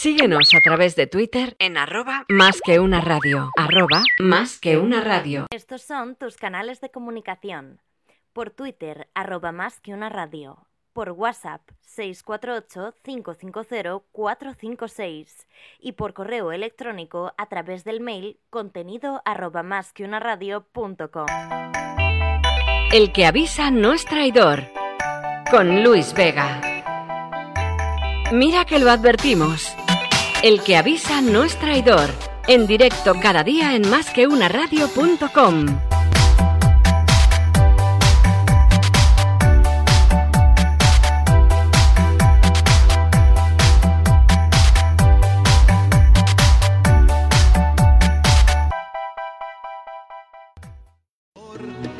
Síguenos a través de Twitter en arroba más que una radio. Arroba más que una radio. Estos son tus canales de comunicación. Por Twitter, arroba más que una radio. Por WhatsApp, 648-550-456. Y por correo electrónico a través del mail contenido arroba más que una radio.com. El que avisa no es traidor. Con Luis Vega. Mira que lo advertimos. El que avisa no es traidor. En directo cada día en másqueunaradio.com.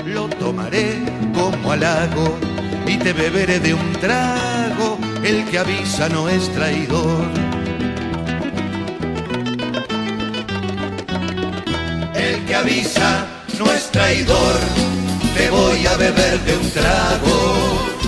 Lo tomaré como halago y te beberé de un trago. El que avisa no es traidor. Avisa no es traidor. Te voy a beber de un trago.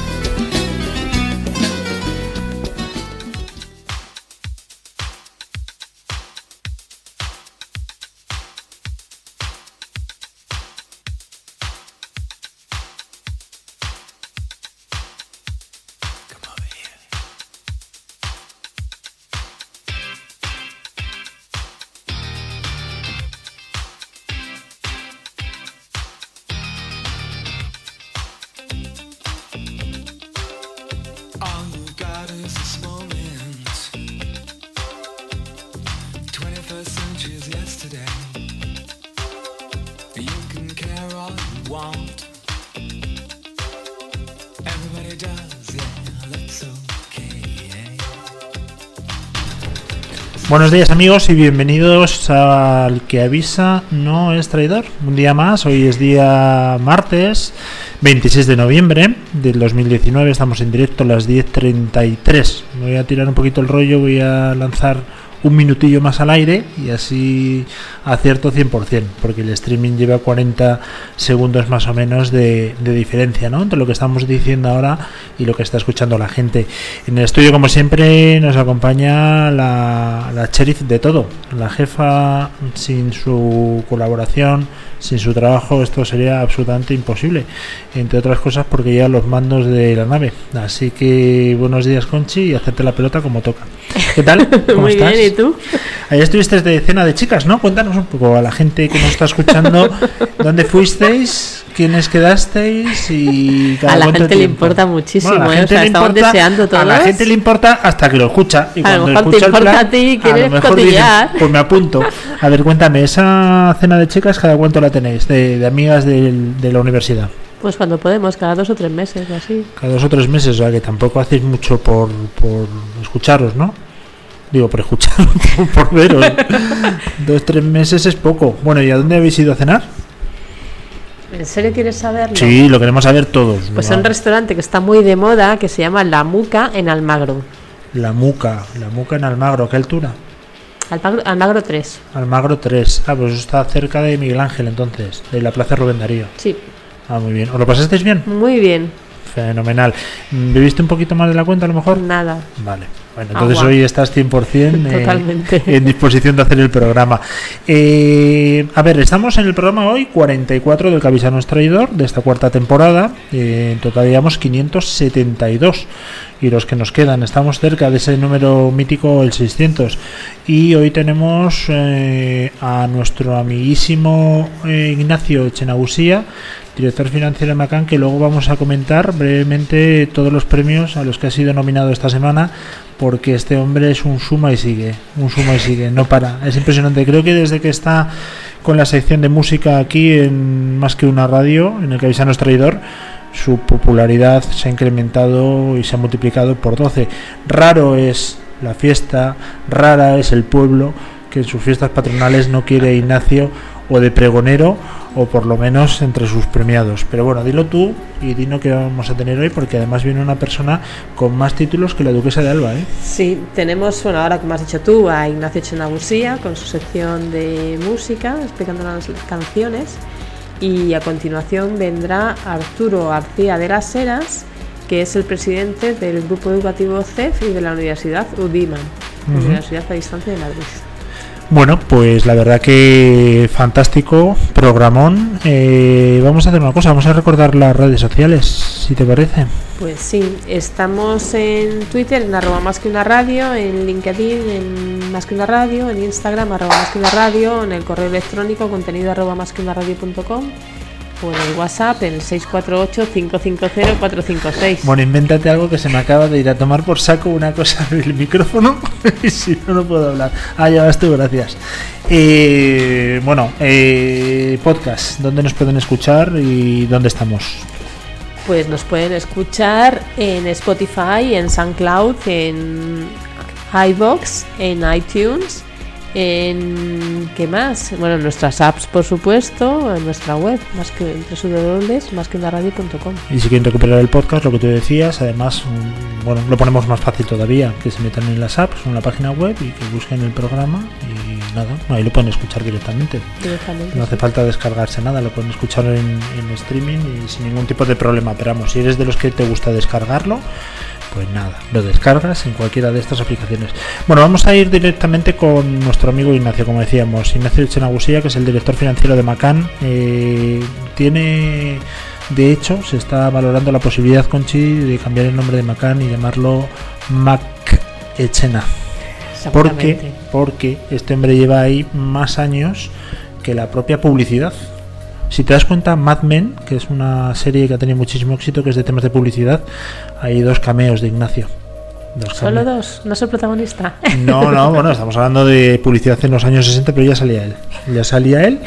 Buenos días amigos y bienvenidos al que avisa no es traidor. Un día más, hoy es día martes 26 de noviembre del 2019, estamos en directo a las 10.33. Me voy a tirar un poquito el rollo, voy a lanzar un minutillo más al aire y así acierto 100%, porque el streaming lleva 40 segundos más o menos de, de diferencia ¿no? entre lo que estamos diciendo ahora y lo que está escuchando la gente. En el estudio, como siempre, nos acompaña la, la sheriff de todo, la jefa, sin su colaboración, sin su trabajo, esto sería absolutamente imposible, entre otras cosas porque lleva los mandos de la nave. Así que buenos días, Conchi, y hacerte la pelota como toca. ¿Qué tal? ¿Cómo Muy estás? bien, ¿y tú? Ayer estuvisteis de cena de chicas, ¿no? Cuéntanos un poco a la gente que nos está escuchando dónde fuisteis, quiénes quedasteis y cada A la gente le importa muchísimo, Bueno, a la ¿eh? gente O sea, le importa- deseando A la gente le importa hasta que lo escucha. Y A cuando lo mejor escucha importa plan, a ti a quieres lo mejor dices, cotillar. pues me apunto. A ver, cuéntame, esa cena de chicas, ¿cada cuánto la tenéis? De, de amigas de la universidad. Pues cuando podemos, cada dos o tres meses así. Cada dos o tres meses, o sea que tampoco hacéis mucho por, por escucharos, ¿no? Digo, por escucharos, por, veros. dos, tres meses es poco. Bueno, ¿y a dónde habéis ido a cenar? ¿En serio quieres saberlo? Sí, lo queremos saber todos. Pues ¿no? un restaurante que está muy de moda que se llama La Muca en Almagro. La Muca, la Muca en Almagro, ¿qué altura? Almagro, Almagro 3. Almagro 3. Ah, pues está cerca de Miguel Ángel entonces, de la Plaza Rubén Darío. Sí, Ah, muy bien. ¿Os lo pasasteis bien? muy bien. Fenomenal. Mm, ¿Bebiste un poquito más de la cuenta a lo mejor? Nada. Vale. Bueno, entonces Agua. hoy estás 100% eh, Totalmente. en disposición de hacer el programa. Eh, a ver, estamos en el programa hoy 44 del Cabisano es Traidor de esta cuarta temporada. Eh, en total llevamos 572 y los que nos quedan. Estamos cerca de ese número mítico, el 600. Y hoy tenemos eh, a nuestro amiguísimo eh, Ignacio Chenagusía, director financiero de Macan, que luego vamos a comentar brevemente todos los premios a los que ha sido nominado esta semana, porque este hombre es un suma y sigue, un suma y sigue, no para. Es impresionante. Creo que desde que está con la sección de música aquí en más que una radio, en el Cabisano es Traidor, su popularidad se ha incrementado y se ha multiplicado por 12. Raro es la fiesta, rara es el pueblo que en sus fiestas patronales no quiere Ignacio o de pregonero o por lo menos entre sus premiados. Pero bueno, dilo tú y dino que vamos a tener hoy porque además viene una persona con más títulos que la duquesa de Alba, ¿eh? Sí, tenemos, bueno, ahora como has dicho tú, a Ignacio Chenagusía con su sección de música, explicándonos las canciones. Y a continuación vendrá Arturo García de las Heras, que es el presidente del grupo educativo CEF y de la Universidad UDIMA. Universidad a Distancia de Madrid. Bueno, pues la verdad que fantástico, programón. Eh, vamos a hacer una cosa, vamos a recordar las redes sociales, si te parece. Pues sí, estamos en Twitter en arroba más que una radio, en LinkedIn en más que una radio, en Instagram arroba más que una radio, en el correo electrónico contenido arroba más que una radio.com en el WhatsApp el 648-550-456. Bueno, invéntate algo que se me acaba de ir a tomar por saco una cosa del micrófono y si no, no puedo hablar. Ah, ya vas tú, gracias. Eh, bueno, eh, podcast, ¿dónde nos pueden escuchar y dónde estamos? Pues nos pueden escuchar en Spotify, en SoundCloud, en iBox, en iTunes, en ¿qué más? Bueno, en nuestras apps, por supuesto, en nuestra web, más que en www, más que una radio.com. Y si quieren recuperar el podcast, lo que tú decías, además, mm, bueno, lo ponemos más fácil todavía, que se metan en las apps en la página web y que busquen el programa y nada, ahí lo pueden escuchar directamente. Directamente. No hace falta descargarse nada, lo pueden escuchar en, en streaming y sin ningún tipo de problema. Pero vamos, si eres de los que te gusta descargarlo, pues nada, lo descargas en cualquiera de estas aplicaciones. Bueno, vamos a ir directamente con nuestro amigo Ignacio, como decíamos, Ignacio Echenagusía, que es el director financiero de Macan. Eh, tiene, de hecho, se está valorando la posibilidad, Conchi, de cambiar el nombre de Macan y llamarlo Mac Echena. Porque, porque este hombre lleva ahí más años que la propia publicidad. Si te das cuenta, Mad Men, que es una serie que ha tenido muchísimo éxito, que es de temas de publicidad, hay dos cameos de Ignacio. Dos Solo cameos. dos, no soy protagonista. No, no, bueno, estamos hablando de publicidad en los años 60, pero ya salía él. Ya salía él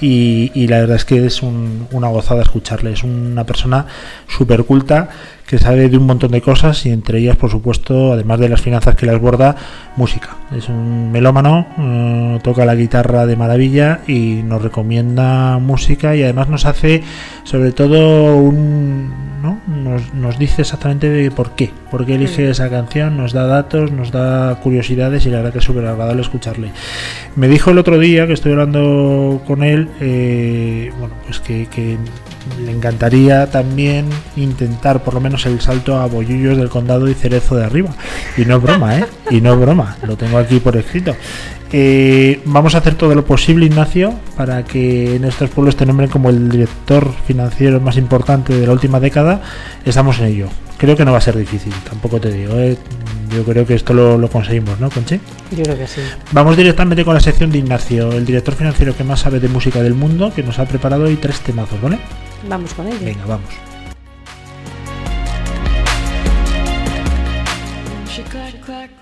y, y la verdad es que es un- una gozada escucharle. Es una persona súper culta que sabe de un montón de cosas y entre ellas, por supuesto, además de las finanzas que las borda, música. Es un melómano, eh, toca la guitarra de maravilla y nos recomienda música y además nos hace, sobre todo, un, ¿no? nos, nos dice exactamente de por qué, por qué elige esa canción, nos da datos, nos da curiosidades y la verdad que es súper agradable escucharle. Me dijo el otro día que estoy hablando con él, eh, bueno, pues que, que le encantaría también intentar por lo menos el salto a Bollullos del Condado y Cerezo de arriba. Y no es broma, ¿eh? Y no es broma, lo tengo aquí por escrito. Eh, vamos a hacer todo lo posible, Ignacio, para que en estos pueblos te nombren como el director financiero más importante de la última década. Estamos en ello. Creo que no va a ser difícil, tampoco te digo. ¿eh? Yo creo que esto lo, lo conseguimos, ¿no, Conche? Yo creo que sí. Vamos directamente con la sección de Ignacio, el director financiero que más sabe de música del mundo, que nos ha preparado hoy tres temazos, ¿vale? Vamos con ello. Venga, vamos. she clack clack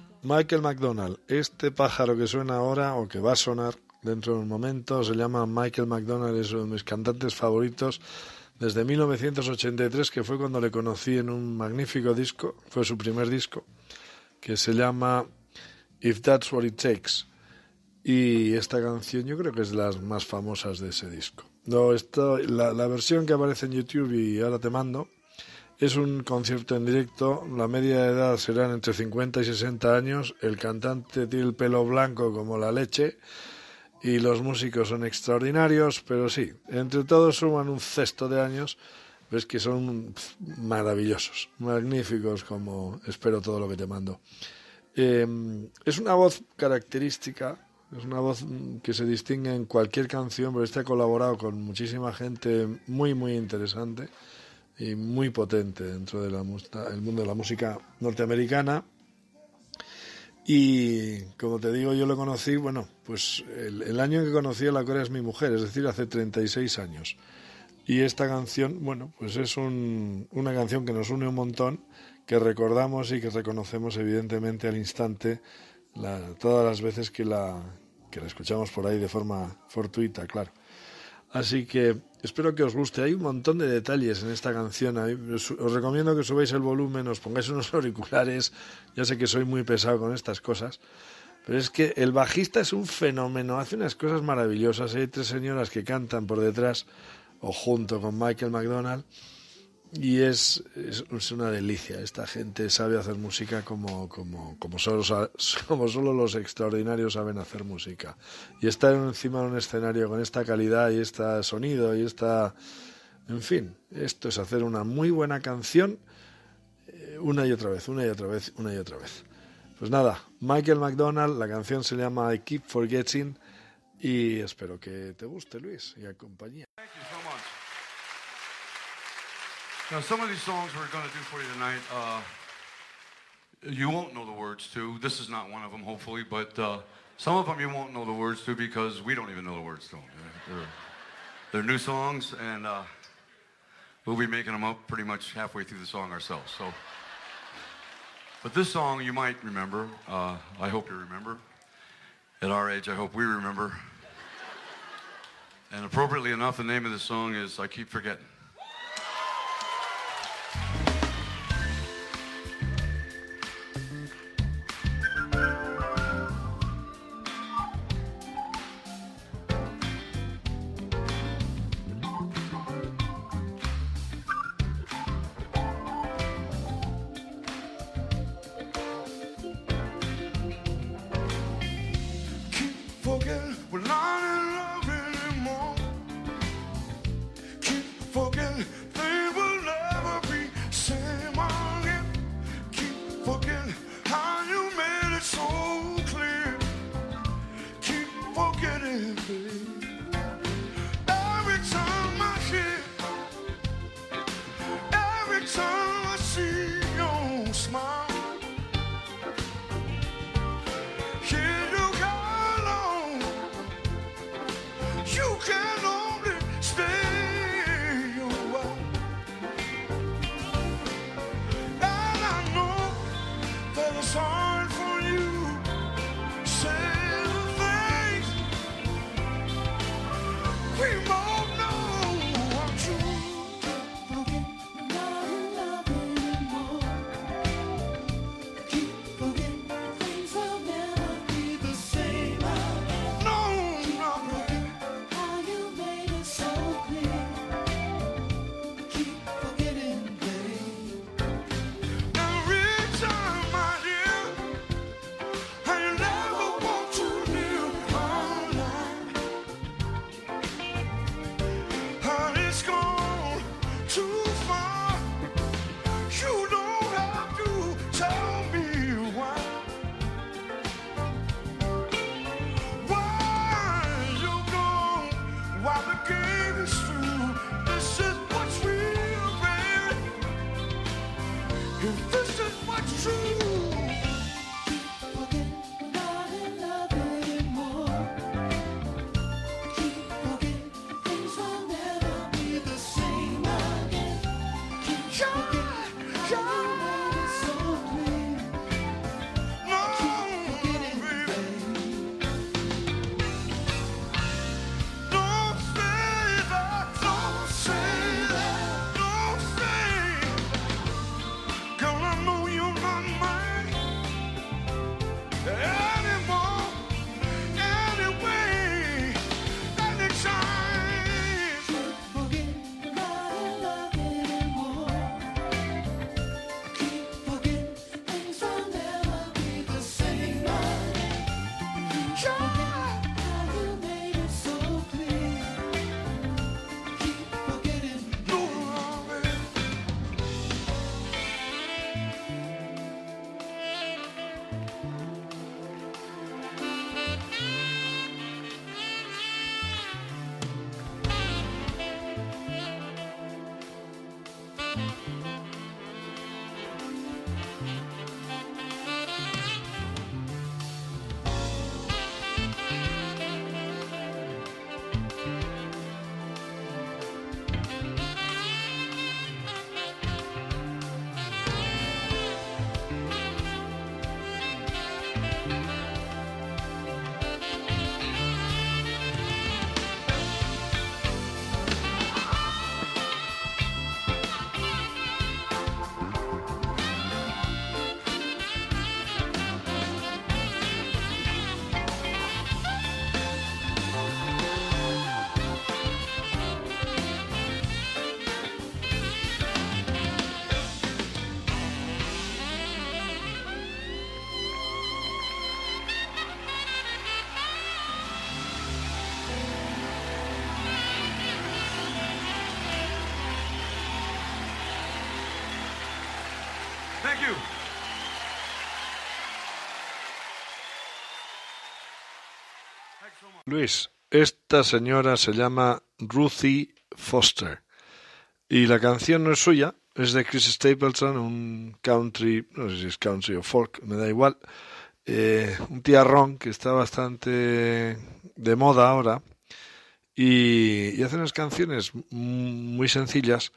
Michael McDonald. Este pájaro que suena ahora o que va a sonar dentro de un momento se llama Michael McDonald, es uno de mis cantantes favoritos desde 1983, que fue cuando le conocí en un magnífico disco, fue su primer disco, que se llama If That's What It Takes. Y esta canción yo creo que es de las más famosas de ese disco. No, esto, la, la versión que aparece en YouTube y ahora te mando, es un concierto en directo, la media de edad serán entre 50 y 60 años, el cantante tiene el pelo blanco como la leche y los músicos son extraordinarios, pero sí, entre todos suman un cesto de años, ves que son maravillosos, magníficos como espero todo lo que te mando. Eh, es una voz característica, es una voz mm, que se distingue en cualquier canción, pero este ha colaborado con muchísima gente muy, muy interesante y muy potente dentro del mundo de la música norteamericana. Y como te digo, yo lo conocí, bueno, pues el, el año en que conocí a la Corea es mi mujer, es decir, hace 36 años. Y esta canción, bueno, pues es un- una canción que nos une un montón, que recordamos y que reconocemos evidentemente al instante la- todas las veces que la, que la escuchamos por ahí de forma fortuita, claro. Así que espero que os guste. Hay un montón de detalles en esta canción. Os recomiendo que subáis el volumen, os pongáis unos auriculares. Ya sé que soy muy pesado con estas cosas, Pero es que el bajista es un fenómeno, hace unas cosas maravillosas. Hay tres señoras que cantan por detrás o junto con Michael McDonald y es, es, una delicia. Esta gente sabe hacer música como, como, como, solo, como solo los extraordinarios saben hacer música. Y estar encima de un escenario con esta calidad y este sonido y esta... En fin, esto es hacer una muy buena canción eh, una y otra vez, una y otra vez, una y otra vez. Pues nada, Michael McDonald, la canción se llama I Keep Forgetting y espero que te guste, Luis, y a Now, some of these songs we're going to do for you tonight, uh, you won't know the words to. This is not one of them, hopefully, but uh, some of them you won't know the words to because we don't even know the words to them. They're, they're new songs, and uh, we'll be making them up pretty much halfway through the song ourselves. So, but this song you might remember. Uh, I hope you remember. At our age, I hope we remember. And appropriately enough, the name of the song is I Keep Forgetting. Luis, esta señora se llama Ruthie Foster y la canción no es suya, es de Chris Stapleton, un country, no sé si es country o folk, me da igual, eh, un tiarrón que está bastante de moda ahora y, y hace unas canciones muy sencillas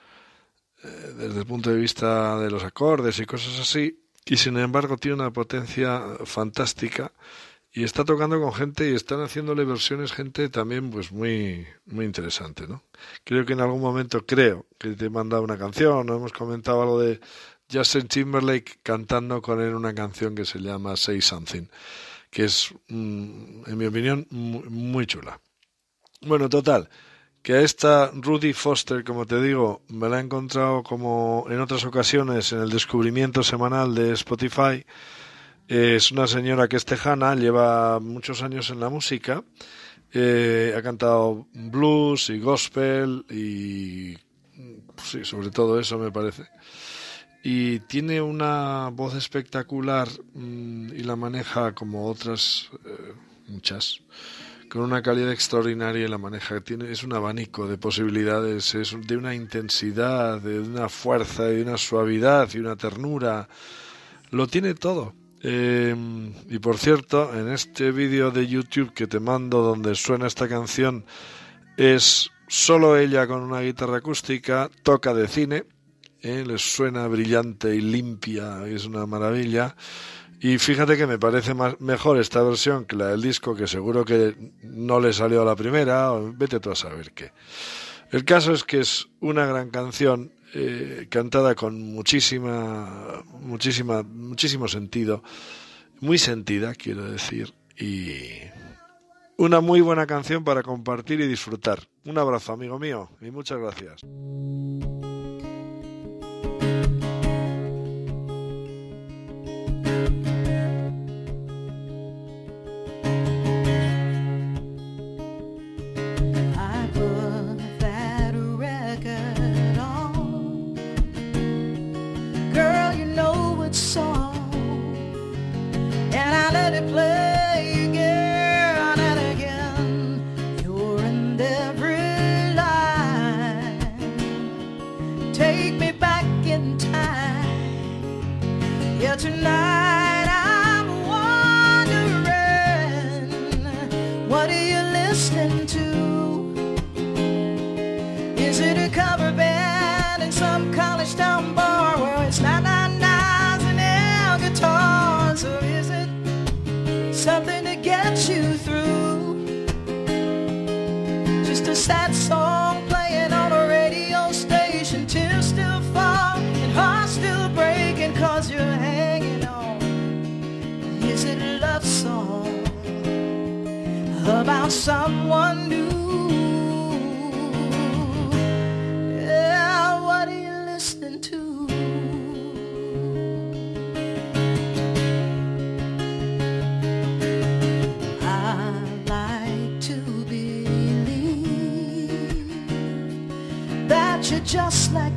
eh, desde el punto de vista de los acordes y cosas así y sin embargo tiene una potencia fantástica y está tocando con gente y están haciéndole versiones gente también pues muy muy interesante no creo que en algún momento creo que te he mandado una canción hemos comentado algo de Justin Timberlake cantando con él una canción que se llama Say Something que es mm, en mi opinión muy chula. Bueno total que a esta Rudy Foster como te digo me la he encontrado como en otras ocasiones en el descubrimiento semanal de Spotify es una señora que es tejana, lleva muchos años en la música, eh, ha cantado blues y gospel y sí, sobre todo eso me parece. Y tiene una voz espectacular mm, y la maneja como otras eh, muchas, con una calidad extraordinaria y la maneja. Tiene, es un abanico de posibilidades, es de una intensidad, de una fuerza, de una suavidad y una ternura. Lo tiene todo. Eh, y por cierto, en este vídeo de YouTube que te mando donde suena esta canción es solo ella con una guitarra acústica, toca de cine, eh, les suena brillante y limpia, es una maravilla. Y fíjate que me parece más, mejor esta versión que la del disco, que seguro que no le salió a la primera, o vete tú a saber qué. El caso es que es una gran canción eh, cantada con muchísima, muchísima, muchísimo sentido, muy sentida, quiero decir, y una muy buena canción para compartir y disfrutar. Un abrazo, amigo mío, y muchas gracias. Someone new? Yeah, what are you listening to? I like to believe that you're just like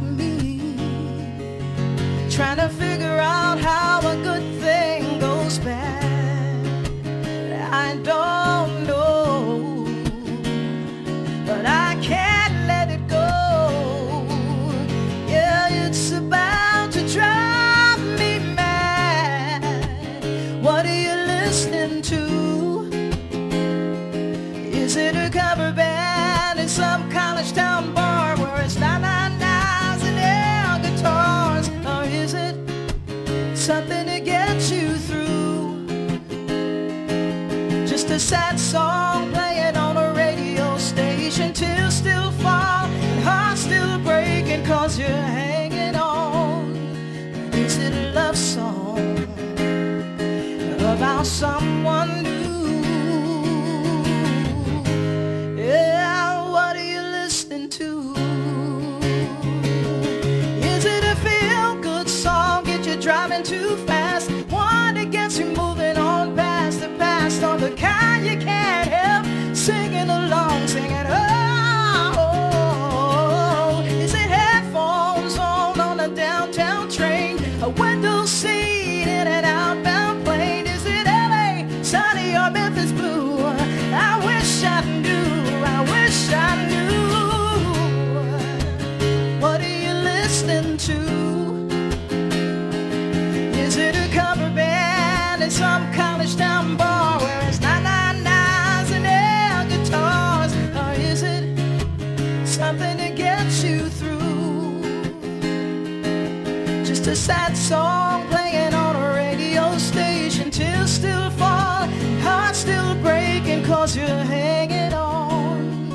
just a sad song playing on a radio station. Tears still fall, heart still breaking cause you're hanging on.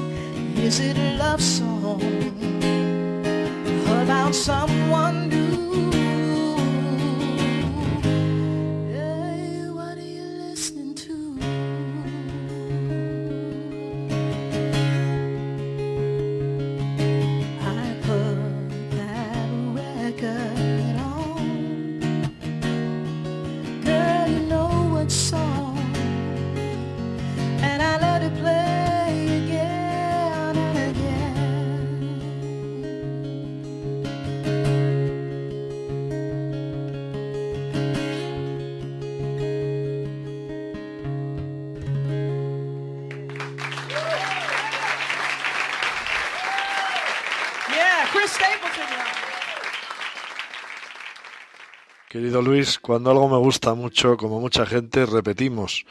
Is it Querido Luis, cuando algo me gusta mucho, como mucha gente, repetimos.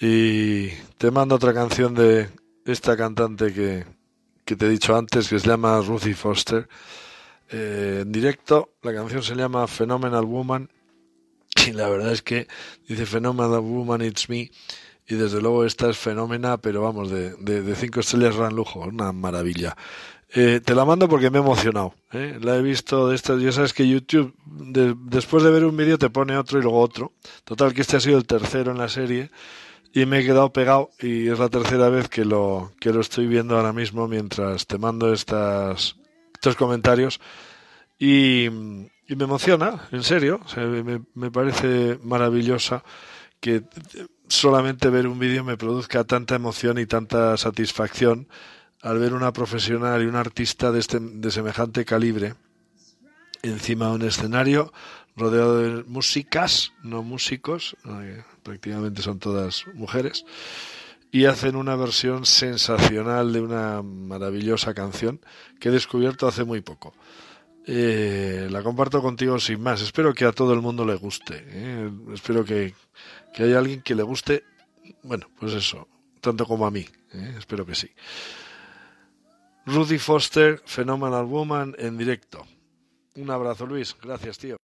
Y te mando otra canción de esta cantante que, que te he dicho antes, que se llama Ruthie Foster. Eh, en directo, la canción se llama Phenomenal Woman. Y la verdad es que dice Phenomenal Woman, It's Me. Y desde luego esta es fenómena, pero vamos, de, de, cinco estrellas gran lujo, una maravilla. Eh, te la mando porque me he emocionado. ¿eh? La he visto de estas. Ya sabes que YouTube, de- después de ver un vídeo, te pone otro y luego otro. Total, que este ha sido el tercero en la serie. Y me he quedado pegado. Y es la tercera vez que lo, que lo estoy viendo ahora mismo mientras te mando estas, estos comentarios. Y, me emociona, en serio. Me, me parece maravillosa que solamente ver un vídeo me produzca tanta emoción y tanta satisfacción al ver una profesional y un artista de, este, de semejante calibre encima de un escenario rodeado de músicas, no músicos, eh, prácticamente son todas mujeres, y hacen una versión sensacional de una maravillosa canción que he descubierto hace muy poco. Eh, la comparto contigo sin más. Espero que a todo el mundo le guste. eh. Espero que, que haya alguien que le guste, bueno, pues eso, tanto como a mí. eh. Espero que sí. Rudy Foster, Phenomenal Woman, en directo. Un abrazo, Luis. Gracias, tío.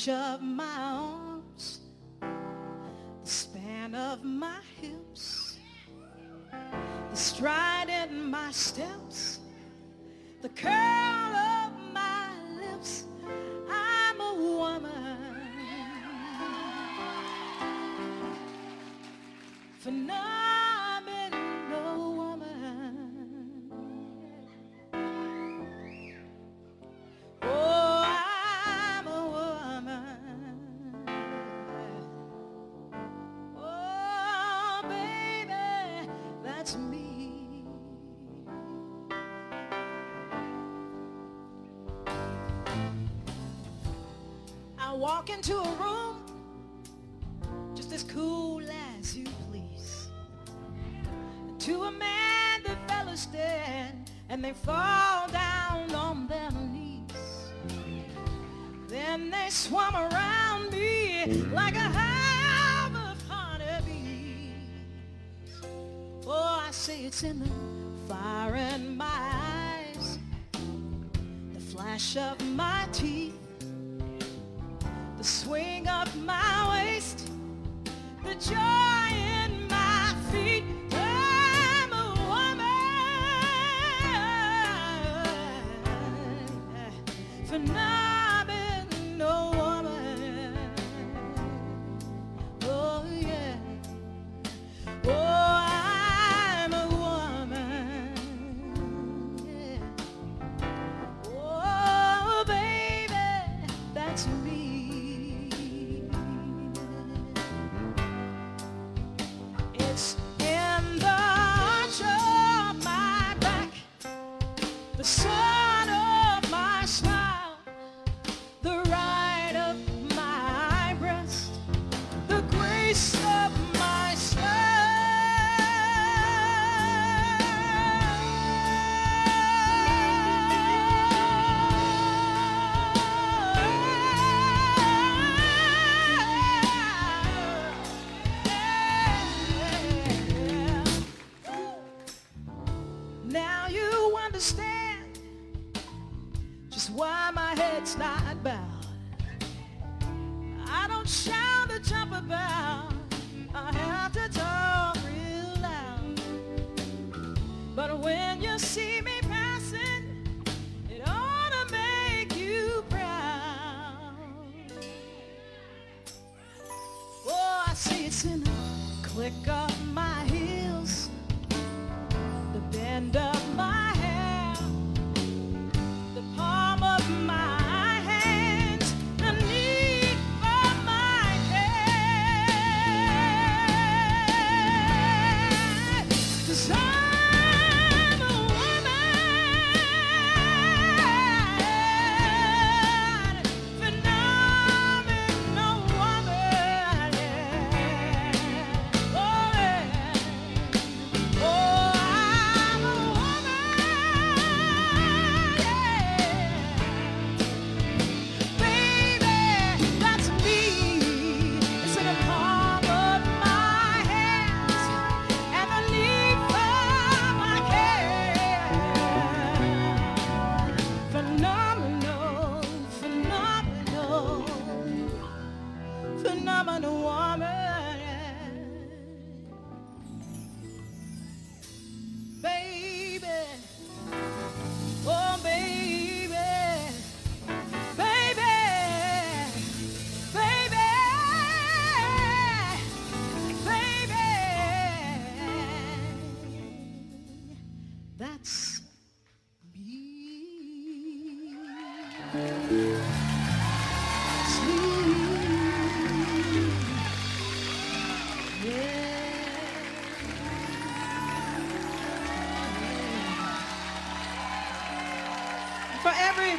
Reach of my arms, the span of my hips, the stride in my steps, the curl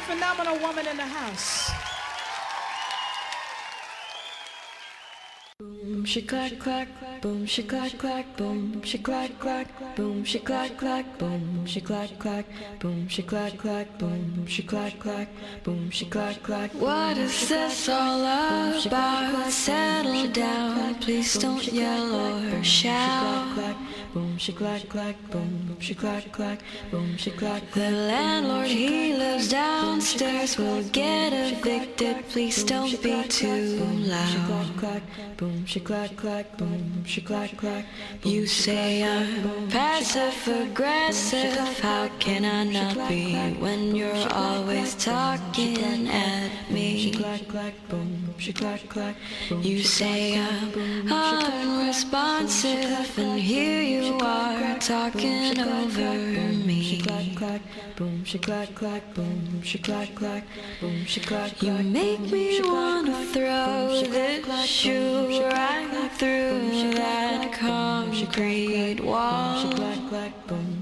phenomenal woman in the house. Boom, she clack clack, boom, she clack clack, boom, she clack clack, boom, she clack clack, boom, she clack clack, boom, she clack clack, boom, she clack clack, boom, she clack clack. What is this all about? Settle down, please don't yell or shout. Boom, she clack clack, boom, she clack clack, boom, she clack The landlord, he lives downstairs, will get evicted. Please don't be too loud. Boom, she clack clack, boom, she clack clack. You say I'm passive aggressive. How can I not be when you're always talking at me? She clack clack, You say I'm unresponsive, and here you talking over me. boom, she clack clack, boom, she clack clack, boom, she clack You make me wanna throw this shoe right through that concrete wall. boom,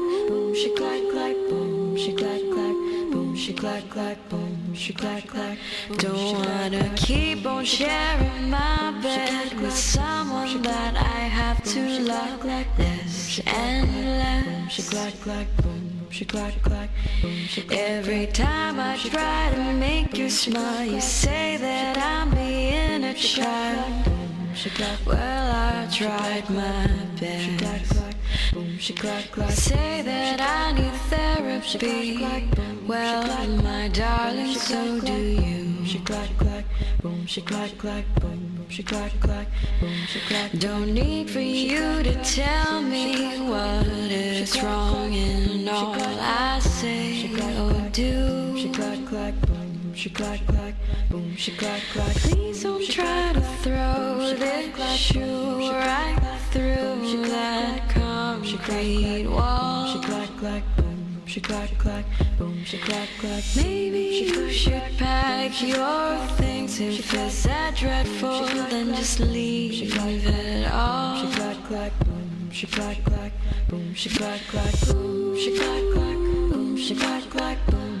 she clack clack, boom, she clack clack, boom, she clack clack, boom, she clack clack. Don't wanna keep on sharing my bed with someone that I have to love. This endless. She clack clack, boom, she clack clack. Every time I try to make you smile, you say that I'm being a child. Well, I tried my best. Boom, she clack clack. Say that I need therapy. Well, my darling, so do you. She clack clack, boom, she clack clack, boom, she clack clack, boom, she clack. Don't need for you to tell me what is wrong in all I say or do. She clack clack, boom, she clack clack, boom, she clack clack. Please don't try to throw this shoe right through that concrete wall. She clack clack, boom, she clack clack, boom, she clack clack. Maybe you should pack your things if it's that dreadful, then just leave it all. She clack clack, boom, she clack clack, boom, she clack clack, boom, she clack clack, boom, she clack clack, boom,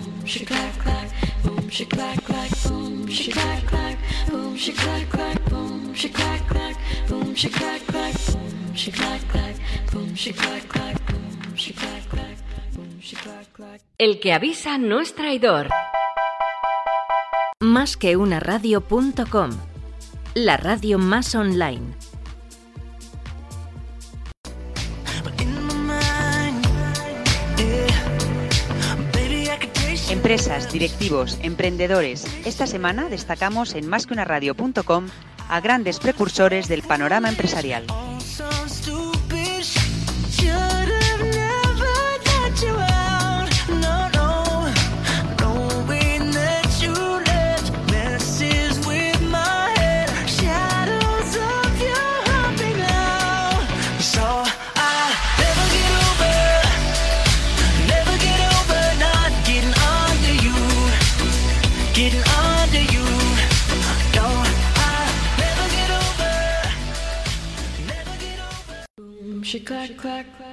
El que avisa no es traidor. Más que una radio.com. La radio más online. Empresas, directivos, emprendedores. Esta semana destacamos en másqueunaradio.com a grandes precursores del panorama empresarial. She clack clack,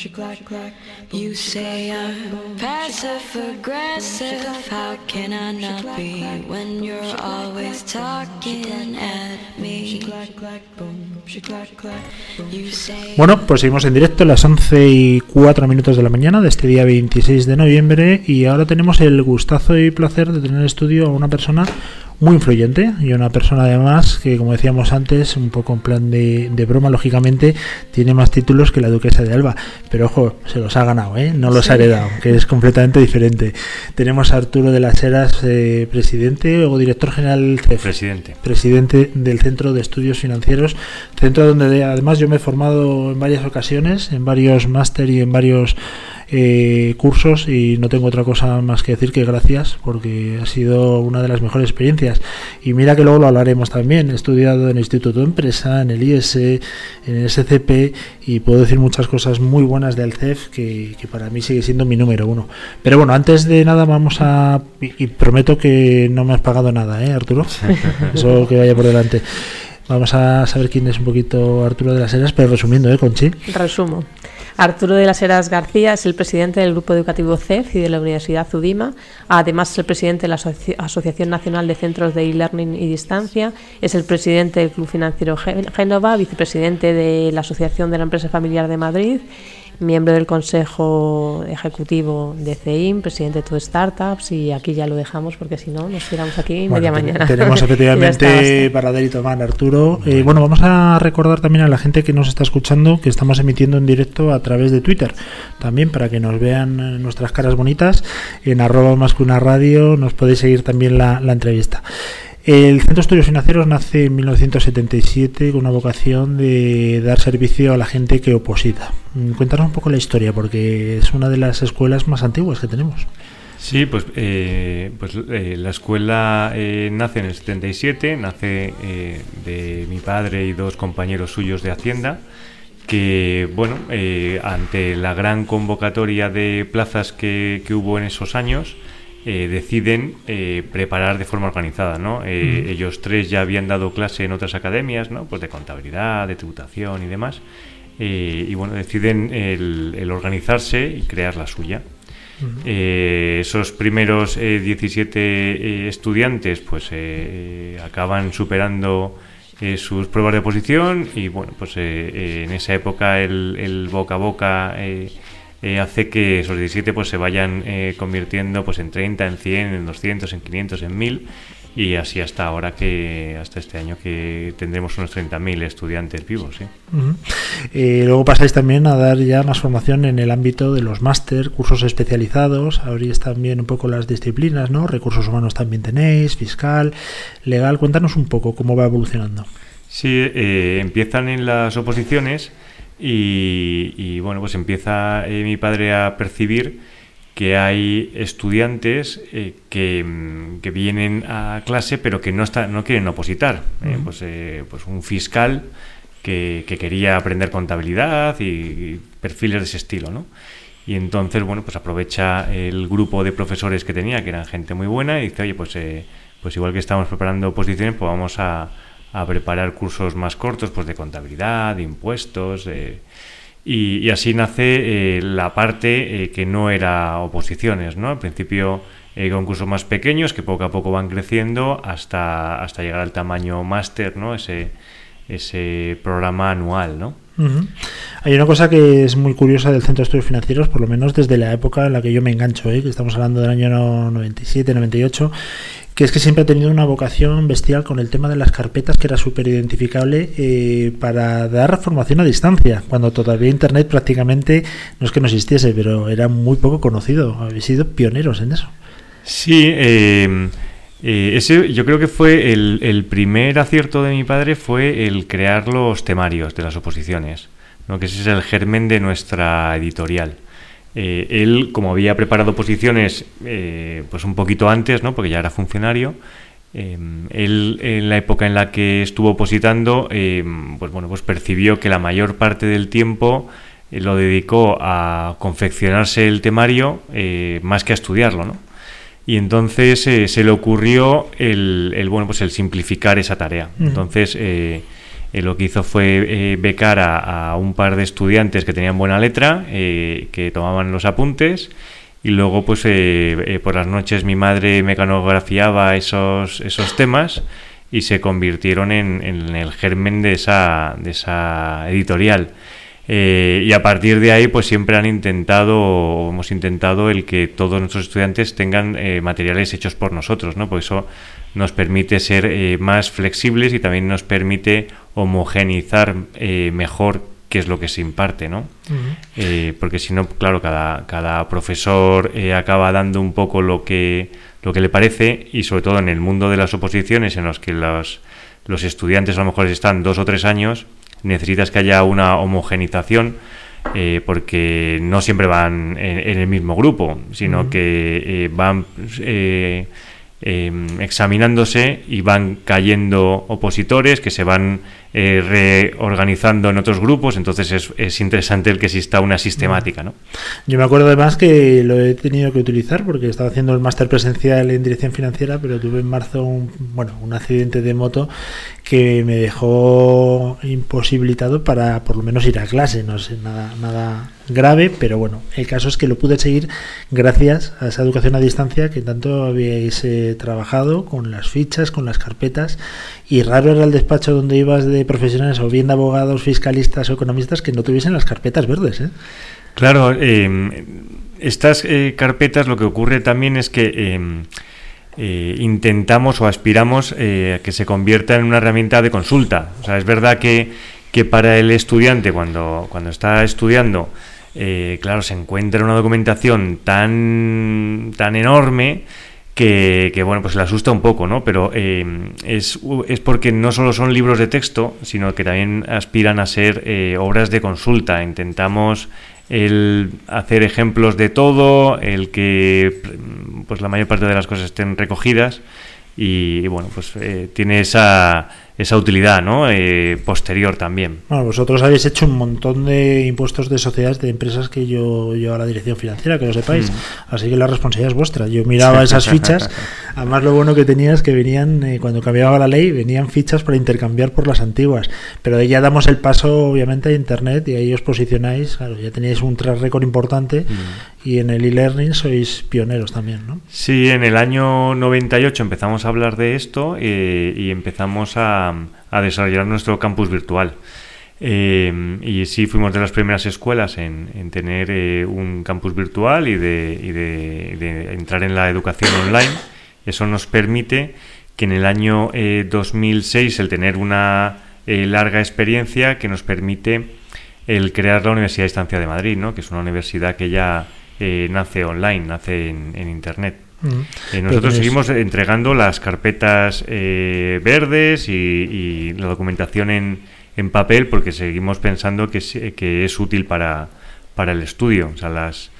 clack clack. You say I'm passive aggressive. How can I not be when you're always talking at me? Bueno, pues seguimos en directo a las 11 y 4 minutos de la mañana de este día 26 de noviembre y ahora tenemos el gustazo y placer de tener en el estudio a una persona muy influyente y una persona además que como decíamos antes un poco en plan de, de broma lógicamente tiene más títulos que la duquesa de Alba. Pero ojo se los ha ganado ¿eh? no los ha heredado que es completamente diferente. Tenemos a Arturo de las Heras eh, presidente o director general CEF, Presidente. presidente del Centro de Estudios Financieros, centro donde además yo me he formado en varias ocasiones, en varios máster y en varios eh, cursos y no tengo otra cosa más que decir que gracias porque ha sido una de las mejores experiencias y mira que luego lo hablaremos también he estudiado en el Instituto de Empresa en el IS en el SCP y puedo decir muchas cosas muy buenas del CEF que, que para mí sigue siendo mi número uno pero bueno antes de nada vamos a y, y prometo que no me has pagado nada ¿eh Arturo? eso que vaya por delante Vamos a saber quién es un poquito Arturo de las Heras, pero resumiendo, ¿eh, Conchi? Resumo. Arturo de las Heras García es el presidente del Grupo Educativo CEF y de la Universidad Udima. Además, es el presidente de la Asoci- Asociación Nacional de Centros de E-Learning y Distancia. Es el presidente del Club Financiero Gé- Génova, vicepresidente de la Asociación de la Empresa Familiar de Madrid, miembro del Consejo Ejecutivo de CEIM, presidente de todo Startups. Y aquí ya lo dejamos porque si no, nos tiramos aquí Bueno, media mañana. Tenemos efectivamente para tomar, Arturo. Eh, bueno, vamos a recordar también a la gente que nos está escuchando que estamos emitiendo en directo a través de Twitter. También para que nos vean eh, nuestras caras bonitas. En arroba más que una radio nos podéis seguir también la, la entrevista. El Centro Estudios Financieros nace en 1977 con una vocación de dar servicio a la gente que oposita. Mm, Cuéntanos un poco la historia, porque es una de las escuelas más antiguas que tenemos. Sí, pues, eh, pues eh, la escuela eh, nace en el 77, nace eh, de mi padre y dos compañeros suyos de Hacienda, que, bueno, eh, ante la gran convocatoria de plazas que, que hubo en esos años, eh, deciden eh, preparar de forma organizada, ¿no? Eh. Ellos tres ya habían dado clase en otras academias, ¿no? Pues de contabilidad, de tributación y demás. Eh, y bueno, deciden el, el organizarse y crear la suya. Esos primeros eh, 17 eh, estudiantes pues acaban superando sus pruebas de oposición y bueno pues en esa época el, el boca a boca eh, eh, hace que esos 17 pues se vayan eh, convirtiendo pues en 30, en 100, en 200, en 500, en 1000 y así hasta ahora que hasta este año que tendremos unos 30.000 estudiantes vivos ¿sí? Ujú. Eh, luego pasáis también a dar ya más formación en el ámbito de los máster, cursos especializados, abrís también un poco las disciplinas, ¿no? Recursos humanos también tenéis, fiscal, legal. Cuéntanos un poco cómo va evolucionando. Sí, eh, empiezan en las oposiciones y, y, bueno, pues empieza eh, mi padre a percibir que hay estudiantes eh, que, mm, que vienen a clase pero que no, está, no quieren opositar. Eh, Ujú. pues, eh, pues un fiscal que, que quería aprender contabilidad y, y perfiles de ese estilo, ¿no? Y entonces, bueno, pues aprovecha el grupo de profesores que tenía, que eran gente muy buena, y dice, oye, pues, eh, pues igual que estamos preparando oposiciones, pues vamos a, a preparar cursos más cortos, pues de contabilidad, de impuestos, eh, y, así nace eh, la parte eh, que no era oposiciones, ¿no? Al principio eh, con cursos más pequeños que poco a poco van creciendo hasta, hasta llegar al tamaño máster, ¿no? Ese, ese programa anual, ¿no? Ujú. Hay una cosa que es muy curiosa del Centro de Estudios Financieros, por lo menos desde la época en la que yo me engancho, ¿eh? que estamos hablando del año no- 97, 98, que es que siempre ha tenido una vocación bestial con el tema de las carpetas, que era súper identificable eh, para dar formación a distancia, cuando todavía Internet prácticamente no es que no existiese, pero era muy poco conocido. Habéis sido pioneros en eso. Sí, eh, eh, ese yo creo que fue el, primer acierto de mi padre fue el crear los temarios de las oposiciones, ¿no? que ese es el germen de nuestra editorial. Eh, él, como había preparado oposiciones eh, pues un poquito antes, ¿no? porque ya era funcionario, eh, él en la época en la que estuvo opositando, eh, pues bueno, pues percibió que la mayor parte del tiempo lo dedicó a confeccionarse el temario más que a estudiarlo, ¿no? Y entonces se le ocurrió el, el, bueno pues el simplificar esa tarea. Entonces eh, lo que hizo fue eh, becar a, a un par de estudiantes que tenían buena letra, eh, que tomaban los apuntes y luego pues eh, eh, por las noches mi madre mecanografiaba esos, esos temas y se convirtieron en, en el germen de esa, de esa editorial. Eh, y a partir de ahí, pues siempre han intentado, o hemos intentado el que todos nuestros estudiantes tengan eh, materiales hechos por nosotros, ¿no? Porque eso nos permite ser eh, más flexibles y también nos permite homogenizar eh, mejor qué es lo que se imparte, ¿no? Eh, porque si no, claro, cada, cada profesor eh, acaba dando un poco lo que, lo que le parece y sobre todo en el mundo de las oposiciones en los que los, los estudiantes a lo mejor están dos o tres años, necesitas que haya una homogenización eh, porque no siempre van en, en el mismo grupo, sino que eh, van eh, eh, examinándose y van cayendo opositores que se van eh, reorganizando en otros grupos, entonces es, es interesante el que exista una sistemática, ¿no? Yo me acuerdo además que lo he tenido que utilizar porque estaba haciendo el máster presencial en dirección financiera, pero tuve en marzo un, bueno, un accidente de moto que me dejó imposibilitado para por lo menos ir a clase, no sé, nada, nada grave, pero bueno, el caso es que lo pude seguir gracias a esa educación a distancia que tanto habíais eh, trabajado con las fichas, con las carpetas y raro era el despacho donde ibas de profesionales o bien de abogados, fiscalistas o economistas que no tuviesen las carpetas verdes, ¿eh? Claro, eh, estas eh, carpetas lo que ocurre también es que intentamos o aspiramos a que se convierta en una herramienta de consulta. O sea, es verdad que, que para el estudiante cuando, cuando está estudiando, claro, se encuentra una documentación tan, tan enorme que, que, bueno, pues le asusta un poco, ¿no? Pero eh, es, es porque no solo son libros de texto, sino que también aspiran a ser eh, obras de consulta. Intentamos el hacer ejemplos de todo, el que pues la mayor parte de las cosas estén recogidas y, y bueno, pues eh, tiene esa, esa utilidad, ¿no? Eh, posterior también. Bueno, vosotros habéis hecho un montón de impuestos de sociedades de empresas que yo llevo a la dirección financiera, que lo sepáis. Mm. Así que la responsabilidad es vuestra. Yo miraba esas fichas. Además, lo bueno que tenía es que venían, eh, cuando cambiaba la ley, venían fichas para intercambiar por las antiguas. Pero de ya damos el paso, obviamente, a Internet y ahí os posicionáis. Claro, ya teníais un track record importante y en el e-learning sois pioneros también, ¿no? Sí, en el año 98 empezamos a hablar de esto eh, y empezamos a, a desarrollar nuestro campus virtual. Eh, y sí fuimos de las primeras escuelas en, en tener eh, un campus virtual y de, entrar en la educación online. Eso nos permite que en el año eh, 2006 el tener una eh, larga experiencia que nos permite el crear la Universidad de Distancia de Madrid, ¿no? que es una universidad que ya eh, nace online, nace en Internet. Eh, Pero nosotros seguimos entregando las carpetas eh, verdes y, y la documentación en, en papel porque seguimos pensando que es, que es útil para, para el estudio. O sea, las,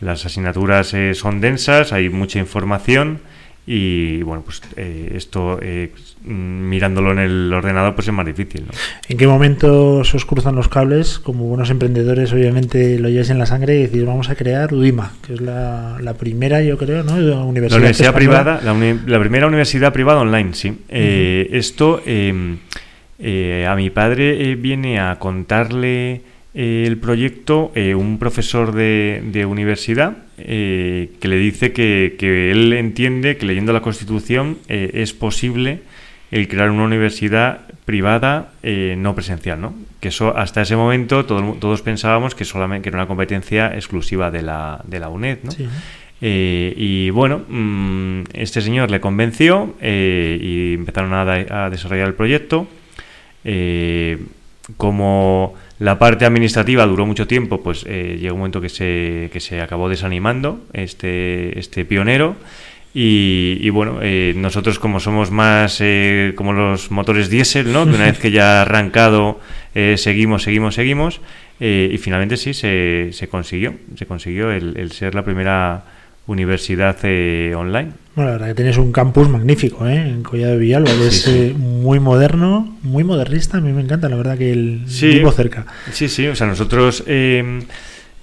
las asignaturas eh, son densas, hay mucha información y bueno, pues eh, esto eh, mirándolo en el ordenador pues es más difícil. ¿no? ¿En qué momento se os cruzan los cables? Como buenos emprendedores, obviamente lo lleváis en la sangre y decís, vamos a crear UDIMA, que es la, la primera, yo creo, ¿no? La Universidad, universidad española. privada, la, uni- la primera universidad privada online, sí. Eh, Esto eh, eh, a mi padre eh, viene a contarle eh, el proyecto eh, un profesor de, de universidad que le dice que, que él entiende que leyendo la Constitución es posible el crear una universidad privada eh, no presencial, ¿no? Que eso hasta ese momento todo todos pensábamos que solamente que era una competencia exclusiva de la, de la UNED, ¿no? Sí. Eh, y bueno, mm, este señor le convenció eh, y empezaron a, a desarrollar el proyecto. Como la parte administrativa duró mucho tiempo, pues llegó un momento que se, que se acabó desanimando este, este pionero. Y, y bueno, eh, nosotros como somos más eh, como los motores diésel, ¿no? Que una vez que ya ha arrancado, eh, seguimos, seguimos, seguimos. eh, y finalmente sí, se, se consiguió. Se consiguió el, el ser la primera universidad eh, online. Bueno, la verdad que tenéis un campus magnífico, ¿eh? En Collado de Villalba, que es Sí, eh, muy moderno, muy modernista, a mí me encanta, la verdad que el Sí. vivo cerca. Sí, sí, o sea, nosotros,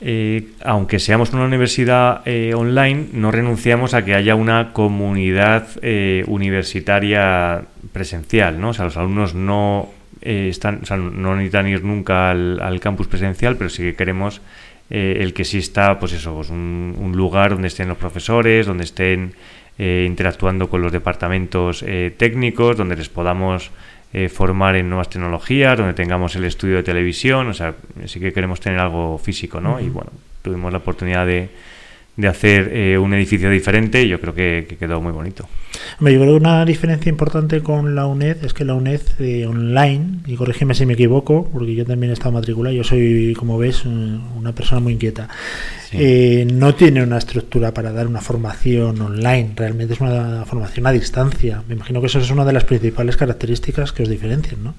eh, aunque seamos una universidad eh, online, no renunciamos a que haya una comunidad eh, universitaria presencial, ¿no? O sea, los alumnos no eh, están, o sea, no necesitan ir nunca al, campus presencial, pero sí que queremos eh, el que exista, pues eso, pues un, un lugar donde estén los profesores, donde estén eh, interactuando con los departamentos técnicos, donde les podamos eh, formar en nuevas tecnologías, donde tengamos el estudio de televisión, o sea, sí que queremos tener algo físico, ¿no? Y bueno, tuvimos la oportunidad de, de hacer eh, un edificio diferente yo creo que, que quedó muy bonito. Hombre, yo creo que una diferencia importante con la UNED es que la UNED eh, online, y corrígeme si me equivoco, porque yo también he estado matriculado, yo soy, como ves, un- una persona muy inquieta, Sí. eh, no tiene una estructura para dar una formación online, realmente es una formación a distancia. Me imagino que eso es una de las principales características que os diferencian, ¿no?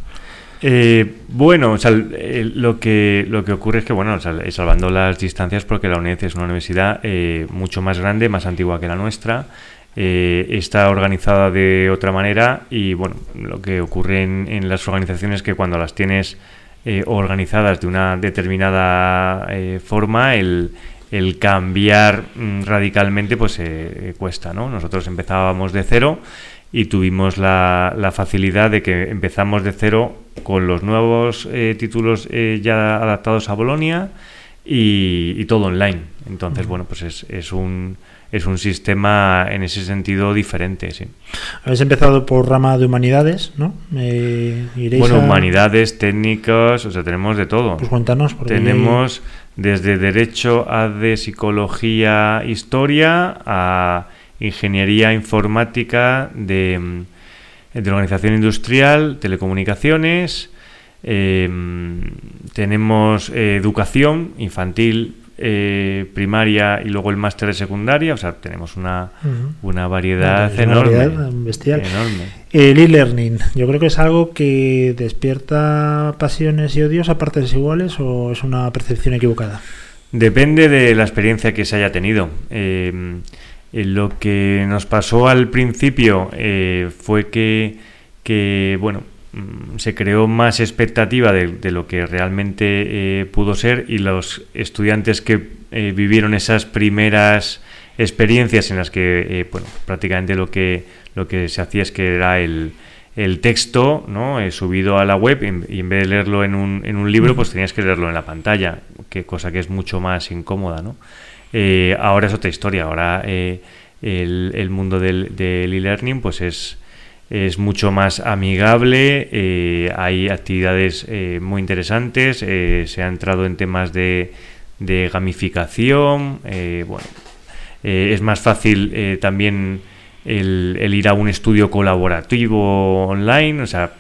Eh, bueno, o sea, lo, que, lo que ocurre es que, bueno, salvando las distancias, porque la UNED es una universidad eh, mucho más grande, más antigua que la nuestra, eh, está organizada de otra manera y, bueno, lo que ocurre en, en las organizaciones es que cuando las tienes eh, organizadas de una determinada eh, forma, el, el cambiar mm, radicalmente pues cuesta, ¿no? Nosotros empezábamos de cero y tuvimos la, la facilidad de que empezamos de cero con los nuevos eh, títulos eh, ya adaptados a Bolonia y, y todo online. Entonces, bueno, pues es, es un es un sistema en ese sentido diferente, sí. Habéis empezado por rama de humanidades, ¿no? Eh, Bueno, a- humanidades, técnicas, o sea, tenemos de todo. Pues cuéntanos, porque Tenemos desde derecho a de psicología, historia, a ingeniería informática, de, mm, de organización industrial, telecomunicaciones. eh, tenemos eh, educación infantil, eh, primaria y luego el máster de secundaria. O sea, tenemos una, Ujú. una variedad una enorme. variedad bestial. enorme. El e-learning, yo creo que es algo que despierta pasiones y odios a partes iguales o es una percepción equivocada. Depende de la experiencia que se haya tenido. Eh, eh, lo que nos pasó al principio eh, fue que, que, bueno, mm, se creó más expectativa de, de lo que realmente eh, pudo ser y los estudiantes que eh, vivieron esas primeras experiencias en las que, bueno, prácticamente lo que, lo que se hacía es que era el, el texto ¿no? Eh, subido a la web y en vez de leerlo en un, en un libro, pues tenías que leerlo en la pantalla, que cosa que es mucho más incómoda, ¿no? Eh, ahora es otra historia, ahora eh, el, mundo del, e-learning pues es, es mucho más amigable, eh, hay actividades muy interesantes, se ha entrado en temas de, gamificación, bueno, es más fácil también el, el ir a un estudio colaborativo online, o sea,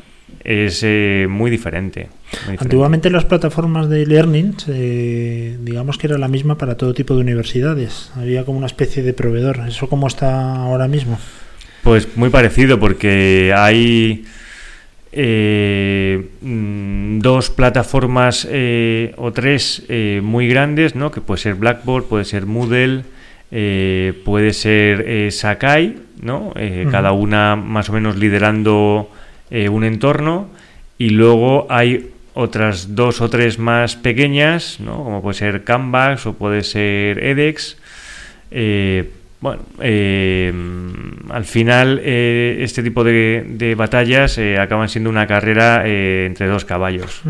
es eh, muy diferente. muy diferente. Antiguamente las plataformas de learning, eh, digamos que era la misma para todo tipo de universidades. Había como una especie de proveedor. ¿Eso cómo está ahora mismo? Pues muy parecido, porque hay eh, mm, dos plataformas o tres muy grandes, ¿no? Que puede ser Blackboard, puede ser Moodle, puede ser Sakai, ¿no? Cada una más o menos liderando eh, un entorno. Y luego hay otras dos o tres más pequeñas, ¿no? Como puede ser Canvas o puede ser edX. Eh, bueno, eh, al final eh, este tipo de, batallas eh, acaban siendo una carrera eh, entre dos caballos.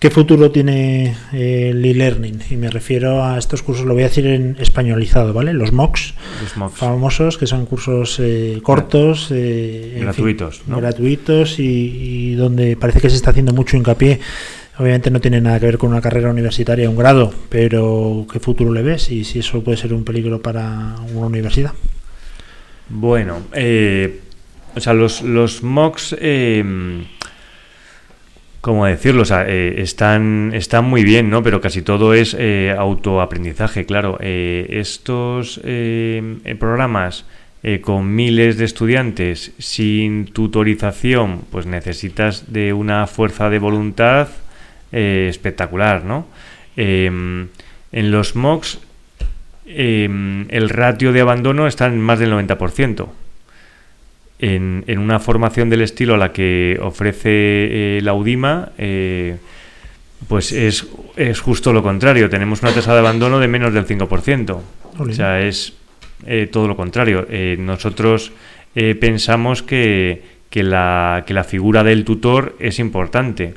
¿Qué futuro tiene eh, el e-learning? Y me refiero a estos cursos, lo voy a decir en españolizado, ¿vale? Los MOOCs, Los MOOCs. famosos, que son cursos eh, cortos, eh, en Gratuitos, fin, ¿no? gratuitos y, y donde parece que se está haciendo mucho hincapié. Obviamente no tiene nada que ver con una carrera universitaria, un grado, pero ¿qué futuro le ves? Y si eso puede ser un peligro para una universidad. Bueno, eh, o sea, los, los mocks, eh, ¿cómo decirlo? O sea, eh, están, están muy bien, ¿no? Pero casi todo es eh, autoaprendizaje, claro. Eh, estos eh, programas con miles de estudiantes sin tutorización, pues necesitas de una fuerza de voluntad espectacular, ¿no? Em, en los mocks em, el ratio de abandono está en más del 90%. En, en una formación del estilo a la que ofrece eh, la UDIMA, eh, pues es, es justo lo contrario. Tenemos una tasa de abandono de menos del 5%. O Jolín. sea, es eh, todo lo contrario. Eh, nosotros pensamos que, que la, que la figura del tutor es importante.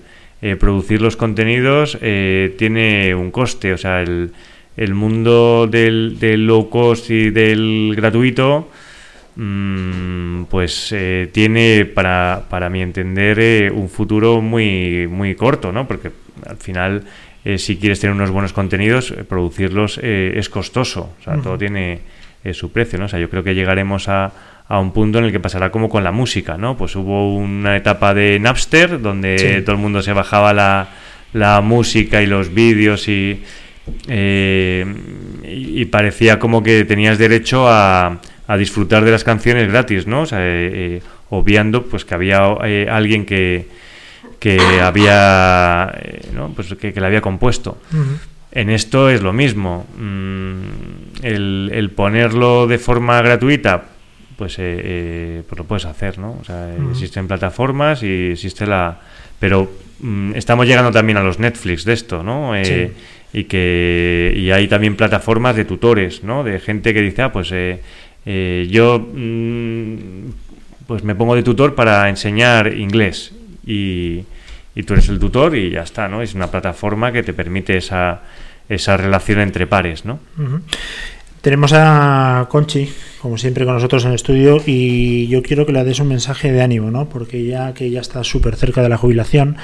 Producir los contenidos tiene un coste. O sea, el, el mundo del, del low cost y del gratuito, pues eh, tiene, para, para mi entender, eh, un futuro muy, muy corto, ¿no? Porque al final, eh, si quieres tener unos buenos contenidos, producirlos es costoso. O sea, todo tiene su precio, ¿no? O sea, yo creo que llegaremos a, a un punto en el que pasará como con la música, ¿no? Pues hubo una etapa de Napster donde Sí. todo el mundo se bajaba la, la música y los vídeos y, y, y parecía como que tenías derecho a, a disfrutar de las canciones gratis, ¿no? O sea, eh, eh, obviando pues que había eh, alguien que, que había, eh, ¿no? Pues que, que la había compuesto. En esto es lo mismo. Mm, el, el ponerlo de forma gratuita, pues, eh, pues lo puedes hacer, ¿no? O sea, existen plataformas y existe la... Pero mm, estamos llegando también a los Netflix de esto, ¿no? Eh, Y que y hay también plataformas de tutores, ¿no? De gente que dice, ah, pues eh, eh, yo mm, pues me pongo de tutor para enseñar inglés y, y tú eres el tutor y ya está, ¿no? Es una plataforma que te permite esa, esa relación entre pares, ¿no? Tenemos a Conchi, como siempre, con nosotros en el estudio y yo quiero que le des un mensaje de ánimo, ¿no? Porque ya que ya está súper cerca de la jubilación,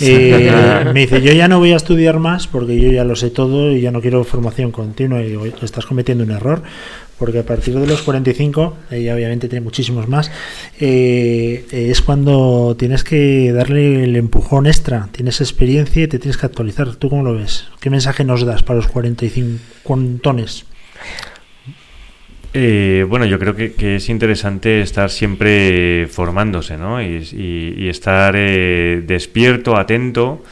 eh, me dice, yo ya no voy a estudiar más porque yo ya lo sé todo y ya no quiero formación continua. Y digo, estás cometiendo un error porque a partir de los 45, ella obviamente tiene muchísimos más, eh, eh, es cuando tienes que darle el empujón extra, tienes experiencia y te tienes que actualizar. ¿Tú cómo lo ves? ¿Qué mensaje nos das para los 45 contones? Eh, bueno, yo creo que, que es interesante estar siempre formándose, ¿no? Y, y- y estar eh, despierto, atento.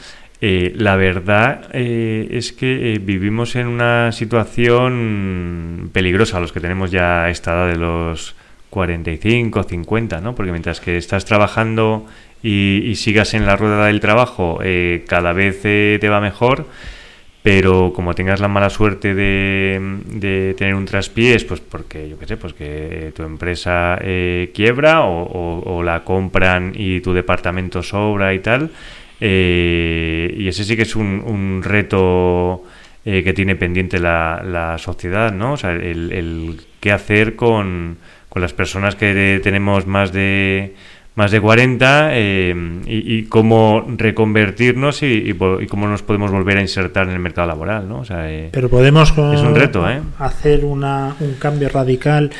Eh, la verdad eh, es que eh, vivimos en una situación peligrosa, los que tenemos ya esta edad de los 45, 50, ¿no? Porque mientras que estás trabajando y, y sigas en la rueda del trabajo, eh, cada vez te va mejor pero como tengas la mala suerte de, tener un traspiés, pues porque, yo qué sé, pues que tu empresa quiebra o, o- o la compran y tu departamento sobra y tal, eh, y ese sí que es un, un reto eh, que tiene pendiente la, la sociedad, ¿no? O sea, el, el qué hacer con, con las personas que tenemos más de más de 40 eh, y, y cómo reconvertirnos y, y y cómo nos podemos volver a insertar en el mercado laboral, ¿no? O sea, eh, Pero podemos es un reto, ¿eh? hacer una, un cambio radical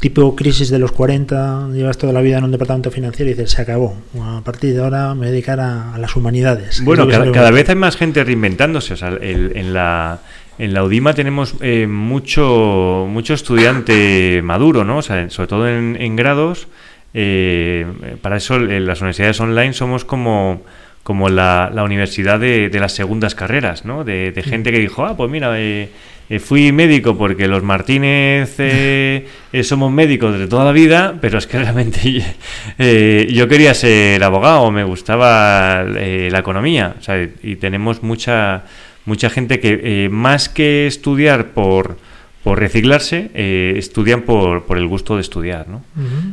tipo crisis de los 40, llevas toda la vida en un departamento financiero y dices, se acabó. A partir de ahora me dedicar a, a las humanidades. Bueno, cada, vez hay más gente reinventándose. O sea, el- en, la, en la UDIMA tenemos eh, mucho, mucho estudiante maduro, ¿no? O sea, sobre todo en, en grados. eh, para eso en las universidades online somos como, como la, la universidad de, de las segundas carreras, ¿no? De, de gente que dijo, ah, pues mira, eh, eh, fui médico porque los Martínez eh, eh, somos médicos de toda la vida, pero es que realmente eh, yo quería ser abogado, me gustaba eh, la economía, o sea, y tenemos mucha mucha gente que eh, más que estudiar por por reciclarse, eh, estudian por, por el gusto de estudiar, ¿no?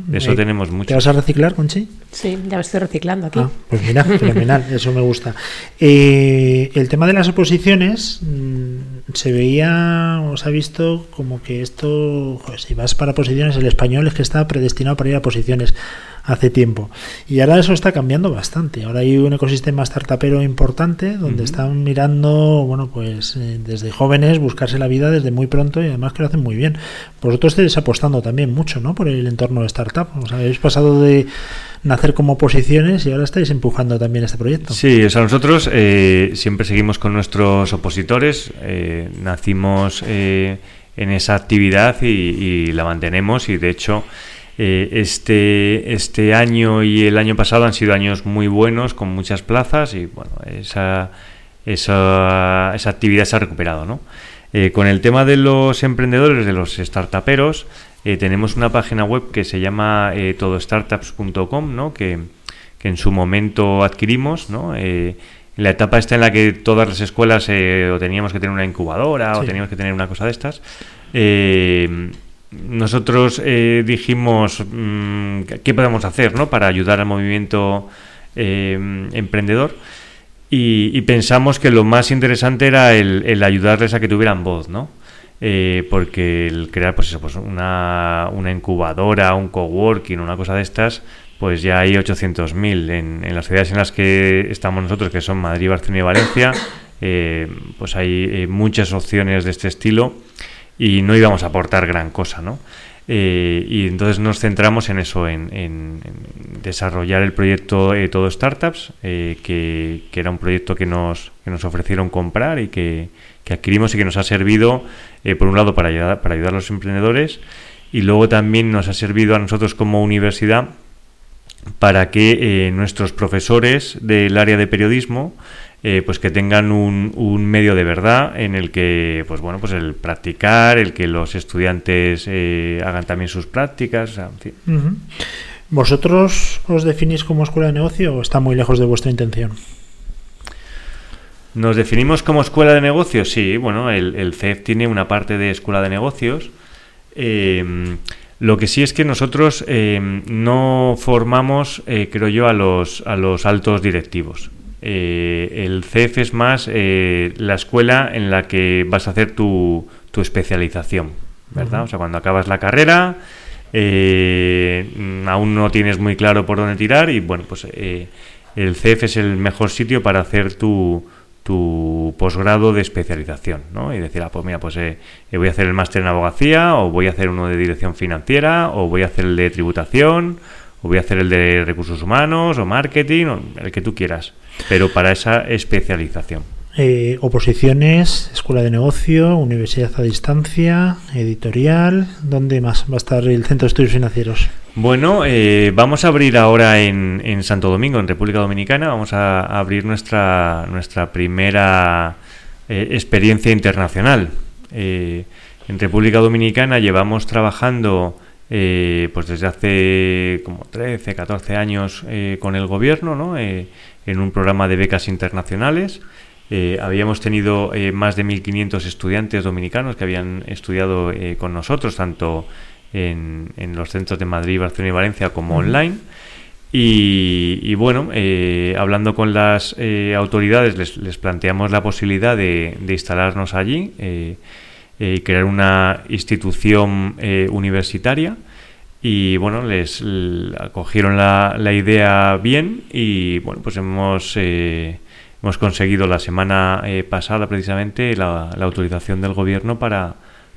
De eso Eh, tenemos ¿Te mucho. vas a reciclar, Conchi? Sí, ya me estoy reciclando aquí. Ah, pues mira, fenomenal, eso me gusta. Eh, el tema de las oposiciones mm, se veía, o se ha visto como que esto, joder, si vas para posiciones, el español es que está predestinado para ir a posiciones hace tiempo. Y ahora eso está cambiando bastante. Ahora hay un ecosistema startupero importante donde están mirando, bueno, pues eh, desde jóvenes buscarse la vida desde muy pronto y además que lo hacen muy bien. Vosotros estáis apostando también mucho, ¿no? Por el entorno de startup. O sea, habéis pasado de nacer como posiciones y ahora estáis empujando también este proyecto. Sí, o nosotros eh, siempre seguimos con nuestros opositores, eh, nacimos eh, en esa actividad y, la mantenemos y de hecho este, este año y el año pasado han sido años muy buenos con muchas plazas y bueno, esa, esa, esa actividad se ha recuperado, ¿no? Con el tema de los emprendedores, de los startuperos, eh, tenemos una página web que se llama eh, todostartups.com, ¿no? Que, que en su momento adquirimos, ¿no? Eh, en la etapa esta en la que todas las escuelas eh, o teníamos que tener una incubadora o teníamos que tener una cosa de estas, eh, nosotros eh, dijimos mm, qué podemos hacer ¿no? para ayudar al movimiento eh, emprendedor y, y pensamos que lo más interesante era el, el ayudarles a que tuvieran voz, ¿no? Eh, porque el crear pues eso, pues una, una incubadora, un coworking, una cosa de estas, pues ya hay 800.000 en, en las ciudades en las que estamos nosotros, que son Madrid, Barcelona y Valencia, eh, pues hay eh, muchas opciones de este estilo y no íbamos a aportar gran cosa, ¿no? Y entonces nos centramos en eso, en, en- en desarrollar el proyecto Todo Startups, que, que era un proyecto que nos, que nos ofrecieron comprar y que, que adquirimos y que nos ha servido, eh, por un lado, para ayudar, para ayudar a los emprendedores y luego también nos ha servido a nosotros como universidad para que eh, nuestros profesores del área de periodismo eh, pues que tengan un, un medio de verdad en el que pues bueno pues el practicar el que los estudiantes eh, hagan también sus prácticas. ¿Vosotros os definís como escuela de negocio o está muy lejos de vuestra intención? ¿Nos definimos como escuela de negocios? Sí, bueno, el, el CEF tiene una parte de escuela de negocios. Eh, lo que sí es que nosotros eh, no formamos, eh, creo yo, a los, a los altos directivos. Eh, el CEF es más eh, la escuela en la que vas a hacer tu, tu especialización, ¿verdad? O sea, cuando acabas la carrera, eh, mm, aún no tienes muy claro por dónde tirar y bueno, pues eh, el CEF es el mejor sitio para hacer tu, tu posgrado de especialización, ¿no? Y decir, ah, pues mira, pues eh, eh, voy a hacer el máster en abogacía, o voy a hacer uno de dirección financiera, o voy a hacer el de tributación, o voy a hacer el de recursos humanos, o marketing, o el que tú quieras, pero para esa especialización. Eh, oposiciones, escuela de negocio, universidad a distancia, editorial. ¿Dónde más va a estar el Centro de Estudios Financieros? Bueno, eh, vamos a abrir ahora en, en Santo Domingo, en República Dominicana, vamos a, abrir nuestra, nuestra primera eh, experiencia internacional. En República Dominicana llevamos trabajando pues desde hace como 13, 14 años con el gobierno, ¿no? En un programa de becas internacionales. Eh, habíamos tenido eh, más de 1.500 estudiantes dominicanos que habían estudiado eh, con nosotros, tanto en, en los centros de Madrid, Barcelona y Valencia como online. Y, y bueno, hablando con las autoridades, les, les planteamos la posibilidad de, de instalarnos allí y crear una institución eh, universitaria. Y bueno, les acogieron la, la idea bien y bueno, pues hemos, hemos conseguido la semana eh, pasada precisamente la, la autorización del gobierno para,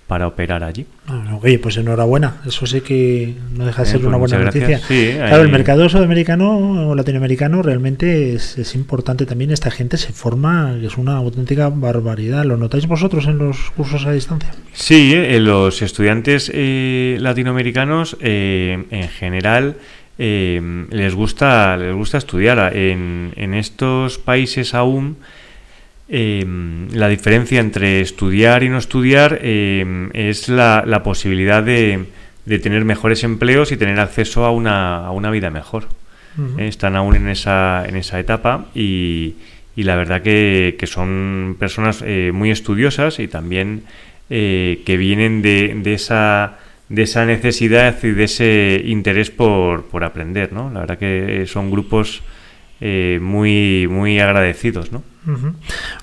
para operar allí. Ah, Oye, pues enhorabuena. Eso sí que no deja de Eh, ser pues una buena muchas noticia. gracias. Sí, claro, el mercado sudamericano o latinoamericano realmente es, es importante también. Esta gente se forma, es una auténtica barbaridad. ¿Lo notáis vosotros en los cursos a distancia? Sí, eh, los estudiantes eh, latinoamericanos eh, en general eh, les gusta les gusta estudiar en, en estos países aún eh, la diferencia entre estudiar y no estudiar eh, es la, la posibilidad de, de tener mejores empleos y tener acceso a una, a una vida mejor. Eh, Están aún en esa, en esa etapa y, y la verdad que, que son personas eh, muy estudiosas y también eh, que vienen de, de esa de esa necesidad y de ese interés por, por aprender, ¿no? La verdad que son grupos eh, muy muy agradecidos, ¿no?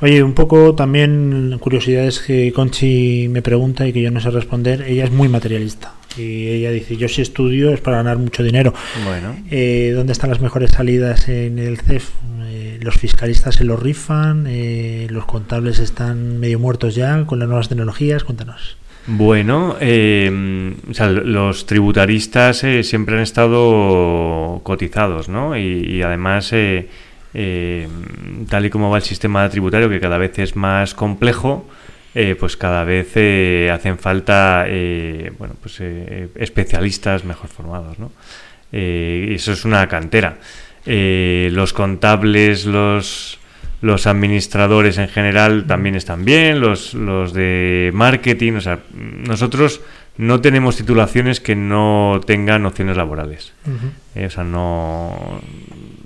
Oye, un poco también curiosidades que Conchi me pregunta y que yo no sé responder. Ella es muy materialista y ella dice, yo si estudio es para ganar mucho dinero. Bueno. Eh, ¿Dónde están las mejores salidas en el CEF? Eh, los fiscalistas se lo rifan, eh, los contables están medio muertos ya con las nuevas tecnologías. Cuéntanos. Bueno, eh, los tributaristas eh, siempre han estado cotizados, ¿no? Y, y además, eh, eh, tal y como va el sistema tributario, que cada vez es más complejo, eh, pues cada vez eh, hacen falta, bueno, pues especialistas mejor formados, ¿no? Y eso es una cantera. Los contables, los los administradores en general también están bien, los, los de marketing, o sea, nosotros no tenemos titulaciones que no tengan nociones laborales. Eh, o sea, no.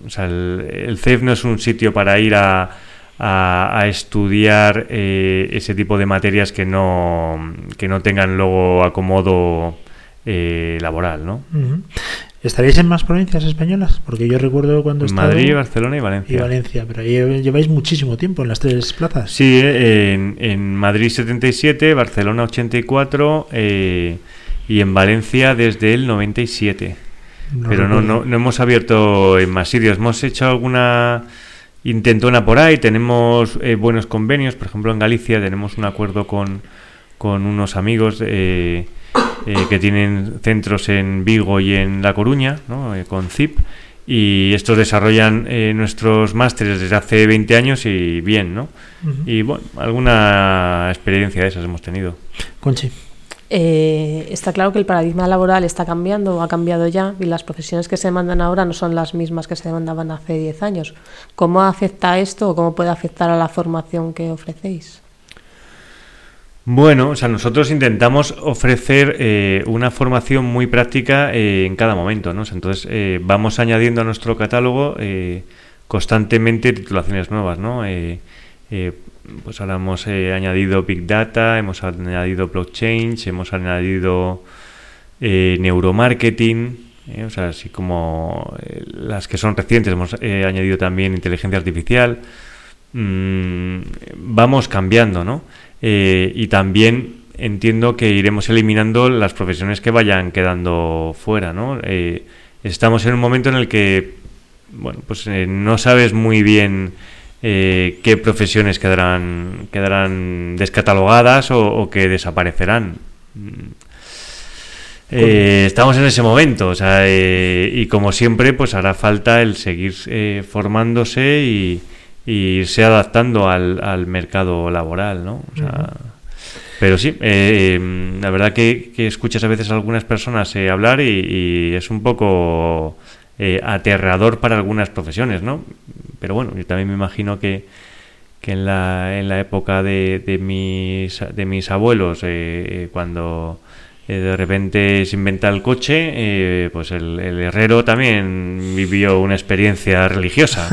O sea, el, el CEF no es un sitio para ir a, a, a estudiar eh, ese tipo de materias que no, que no tengan luego acomodo eh, laboral, ¿no? ¿Estaréis en más provincias españolas? Porque yo recuerdo cuando estaba Madrid, Barcelona y Valencia. Y Valencia, pero ahí lleváis muchísimo tiempo en las tres plazas. Sí, eh, en, en Madrid 77, Barcelona 84 eh, y en Valencia desde el 97. No Pero no, no, no hemos abierto en más sitios. Hemos hecho alguna intentona por ahí. Tenemos eh, buenos convenios. Por ejemplo, en Galicia tenemos un acuerdo con, con unos amigos eh, eh, que tienen centros en Vigo y en La Coruña, ¿no? Eh, con CIP. Y estos desarrollan eh, nuestros másteres desde hace 20 años y bien, ¿no? Y bueno, alguna experiencia de esas hemos tenido. Conchi. Eh, está claro que el paradigma laboral está cambiando o ha cambiado ya y las profesiones que se demandan ahora no son las mismas que se demandaban hace 10 años. ¿Cómo afecta esto o cómo puede afectar a la formación que ofrecéis? Bueno, o sea, nosotros intentamos ofrecer eh, una formación muy práctica eh, en cada momento, ¿no? O sea, entonces eh, vamos añadiendo a nuestro catálogo eh, constantemente titulaciones nuevas, ¿no? Pues ahora hemos añadido Big Data, hemos añadido Blockchain, hemos añadido Neuromarketing, o sea, así como las que son recientes, hemos añadido también Inteligencia Artificial. Mm, vamos cambiando, ¿no? Eh, y también entiendo que iremos eliminando las profesiones que vayan quedando fuera, ¿no? Eh, estamos en un momento en el que, bueno, pues eh, no sabes muy bien eh, qué profesiones quedarán, quedarán descatalogadas o, o que desaparecerán. Eh, estamos en ese momento, o sea, y como siempre, pues hará falta el seguir formándose y, y irse adaptando al, al mercado laboral, ¿no? O sea, Pero sí, eh, eh, la verdad que, que escuchas a veces a algunas personas eh, hablar y, es un poco eh, aterrador para algunas profesiones, ¿no? Pero bueno, yo también me imagino que, que en, la, en la época de, de, mis, de mis abuelos, eh, cuando eh, de repente se inventa el coche, eh, pues el, el herrero también vivió una experiencia religiosa.